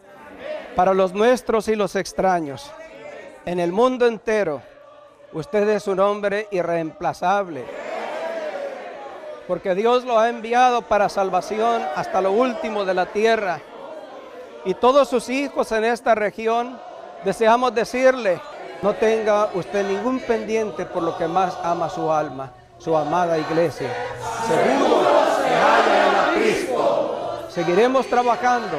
para los nuestros y los extraños. En el mundo entero, usted es un hombre irreemplazable, porque Dios lo ha enviado para salvación hasta lo último de la tierra. Y todos sus hijos en esta región deseamos decirle, no tenga usted ningún pendiente por lo que más ama su alma, su amada iglesia. Seguro que haya en Cristo. Seguiremos trabajando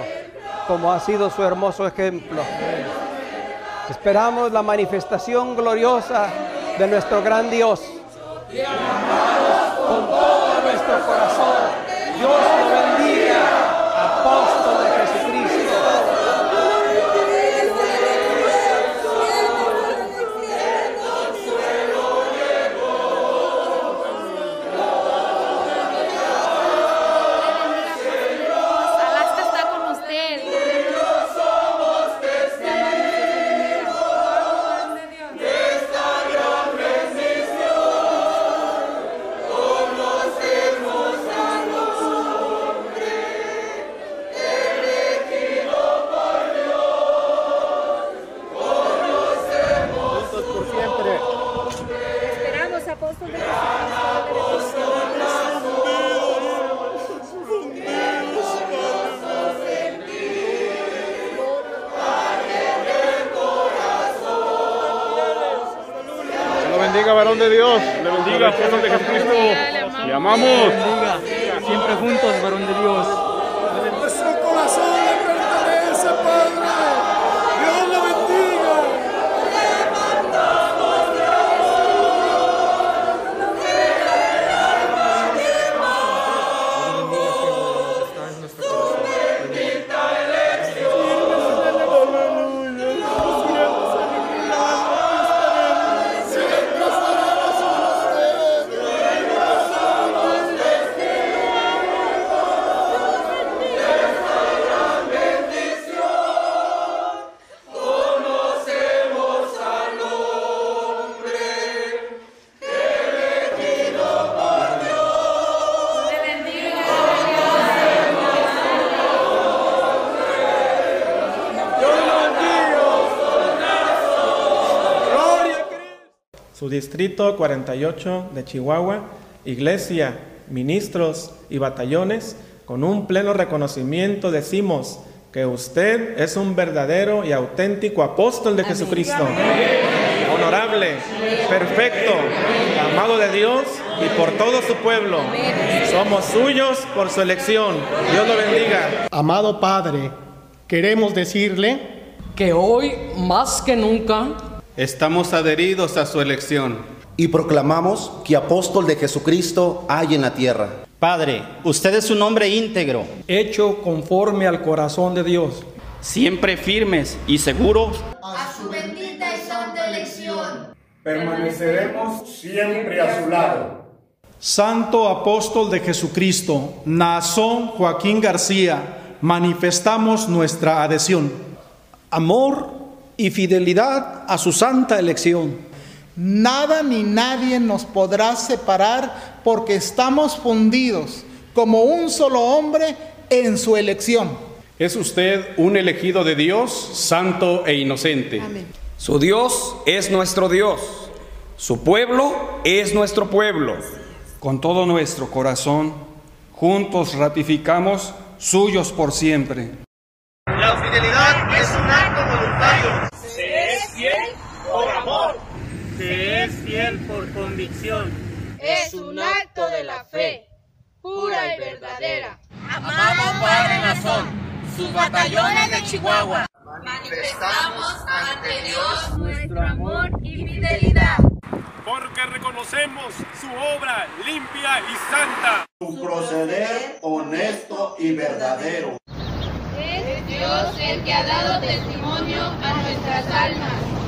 como ha sido su hermoso ejemplo. Esperamos la manifestación gloriosa de nuestro gran Dios. Dios lo bendiga. Le distrito 48 de Chihuahua, iglesia, ministros y batallones, con un pleno reconocimiento decimos que usted es un verdadero y auténtico apóstol de Jesucristo, honorable, perfecto, amado de Dios y por todo su pueblo. Somos suyos por su elección. Dios lo bendiga. Amado Padre, queremos decirle que hoy más que nunca Estamos adheridos a su elección. Y proclamamos que apóstol de Jesucristo hay en la tierra. Padre, usted es un hombre íntegro, hecho conforme al corazón de Dios, siempre firmes y seguros. a su bendita y santa elección. Permaneceremos siempre a su lado. Santo Apóstol de Jesucristo, Nazón Joaquín García, manifestamos nuestra adhesión. Amor y fidelidad a su santa elección. Nada ni nadie nos podrá separar porque estamos fundidos como un solo hombre en su elección. Es usted un elegido de Dios, santo e inocente. Su Dios es nuestro Dios, su pueblo es nuestro pueblo. Con todo nuestro corazón, juntos ratificamos suyos por siempre. La fidelidad es un acto voluntario. Se es fiel por amor. Se es fiel por convicción. Es un acto de la fe, pura y verdadera. Amamos Padre Nazón, sus batallones de Chihuahua. Manifestamos ante Dios nuestro amor y fidelidad. Porque reconocemos su obra limpia y santa. Su proceder honesto y verdadero. Es Dios el que ha dado testimonio a nuestras almas.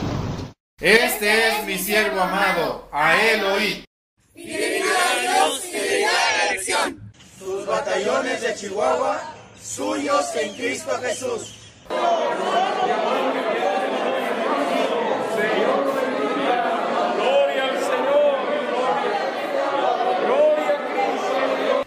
Este es mi siervo amado, a él oí. Fidelidad a Dios, fidelidad a la elección. Sus batallones de Chihuahua, suyos en Cristo Jesús. Gloria al Señor. Gloria a Cristo.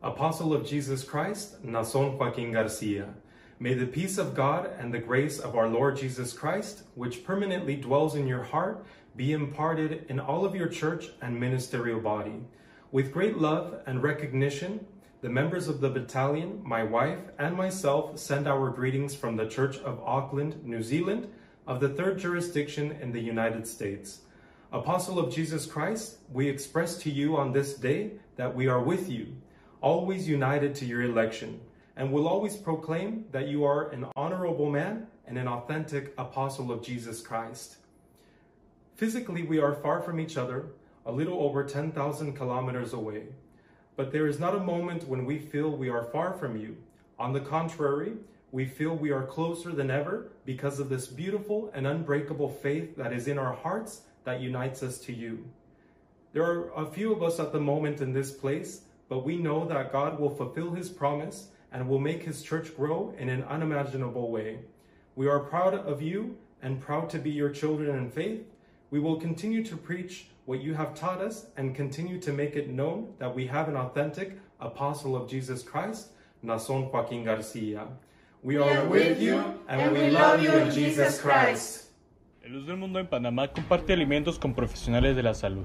Apostle of Jesus Christ, Nason Joaquin Garcia. May the peace of God and the grace of our Lord Jesus Christ, which permanently dwells in your heart, be imparted in all of your church and ministerial body. With great love and recognition, the members of the battalion, my wife, and myself send our greetings from the Church of Auckland, New Zealand, of the third jurisdiction in the United States. Apostle of Jesus Christ, we express to you on this day that we are with you, always united to your election, and will always proclaim that you are an honorable man and an authentic apostle of Jesus Christ. Physically, we are far from each other, a little over 10,000 kilometers away. But there is not a moment when we feel we are far from you. On the contrary, we feel we are closer than ever because of this beautiful and unbreakable faith that is in our hearts that unites us to you. There are a few of us at the moment in this place, but we know that God will fulfill his promise and will make his church grow in an unimaginable way. We are proud of you and proud to be your children in faith. We will continue to preach what you have taught us and continue to make it known that we have an authentic apostle of Jesus Christ, Nason Joaquin Garcia. We are with you and we love you in Jesus Christ. El Luz del Mundo en Panamá comparte alimentos con profesionales de la salud.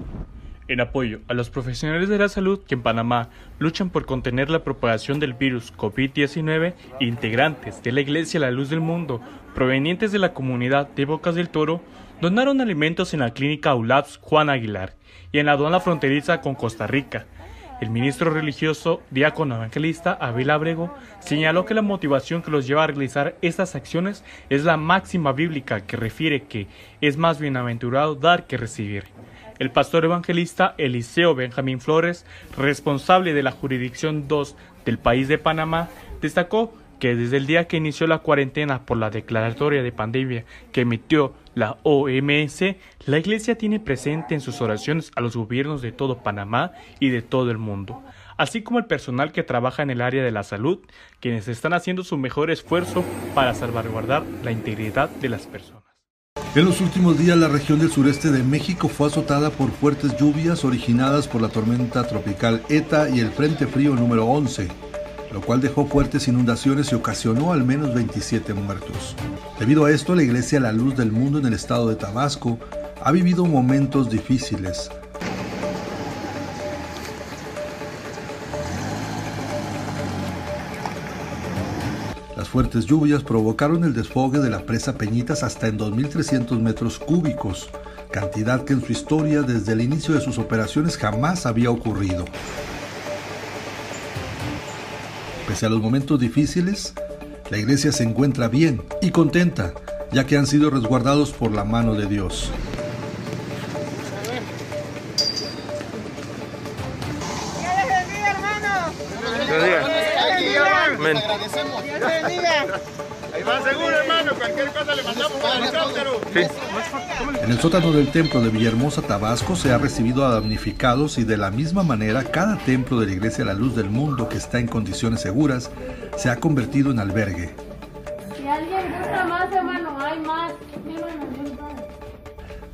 En apoyo a los profesionales de la salud que en Panamá luchan por contener la propagación del virus COVID-19, integrantes de la Iglesia La Luz del Mundo, provenientes de la comunidad de Bocas del Toro, donaron alimentos en la clínica ULAPS Juan Aguilar y en la aduana fronteriza con Costa Rica. El ministro religioso, diácono evangelista Abel Abrego, señaló que la motivación que los lleva a realizar estas acciones es la máxima bíblica que refiere que es más bienaventurado dar que recibir. El pastor evangelista Eliseo Benjamín Flores, responsable de la jurisdicción 2 del país de Panamá, destacó que desde el día que inició la cuarentena por la declaratoria de pandemia que emitió la OMS, la Iglesia tiene presente en sus oraciones a los gobiernos de todo Panamá y de todo el mundo, así como el personal que trabaja en el área de la salud, quienes están haciendo su mejor esfuerzo para salvaguardar la integridad de las personas. En los últimos días la región del sureste de México fue azotada por fuertes lluvias originadas por la tormenta tropical ETA y el Frente Frío número 11 lo cual dejó fuertes inundaciones y ocasionó al menos 27 muertos. Debido a esto, la Iglesia La Luz del Mundo en el estado de Tabasco ha vivido momentos difíciles. Las fuertes lluvias provocaron el desfogue de la presa Peñitas hasta en 2.300 metros cúbicos, cantidad que en su historia desde el inicio de sus operaciones jamás había ocurrido. Pese a los momentos difíciles, la iglesia se encuentra bien y contenta, ya que han sido resguardados por la mano de Dios. En el sótano del templo de Villahermosa, Tabasco, se ha recibido a damnificados y de la misma manera cada templo de la Iglesia La Luz del Mundo que está en condiciones seguras se ha convertido en albergue.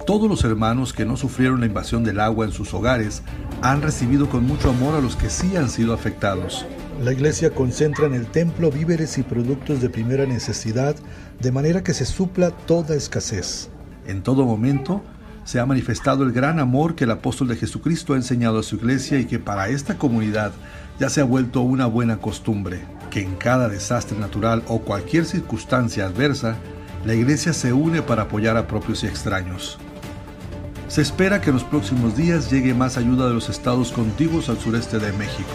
Todos los hermanos que no sufrieron la invasión del agua en sus hogares han recibido con mucho amor a los que sí han sido afectados. La iglesia concentra en el templo víveres y productos de primera necesidad, de manera que se supla toda escasez. En todo momento se ha manifestado el gran amor que el apóstol de Jesucristo ha enseñado a su iglesia y que para esta comunidad ya se ha vuelto una buena costumbre, que en cada desastre natural o cualquier circunstancia adversa, la iglesia se une para apoyar a propios y extraños. Se espera que en los próximos días llegue más ayuda de los estados contiguos al sureste de México.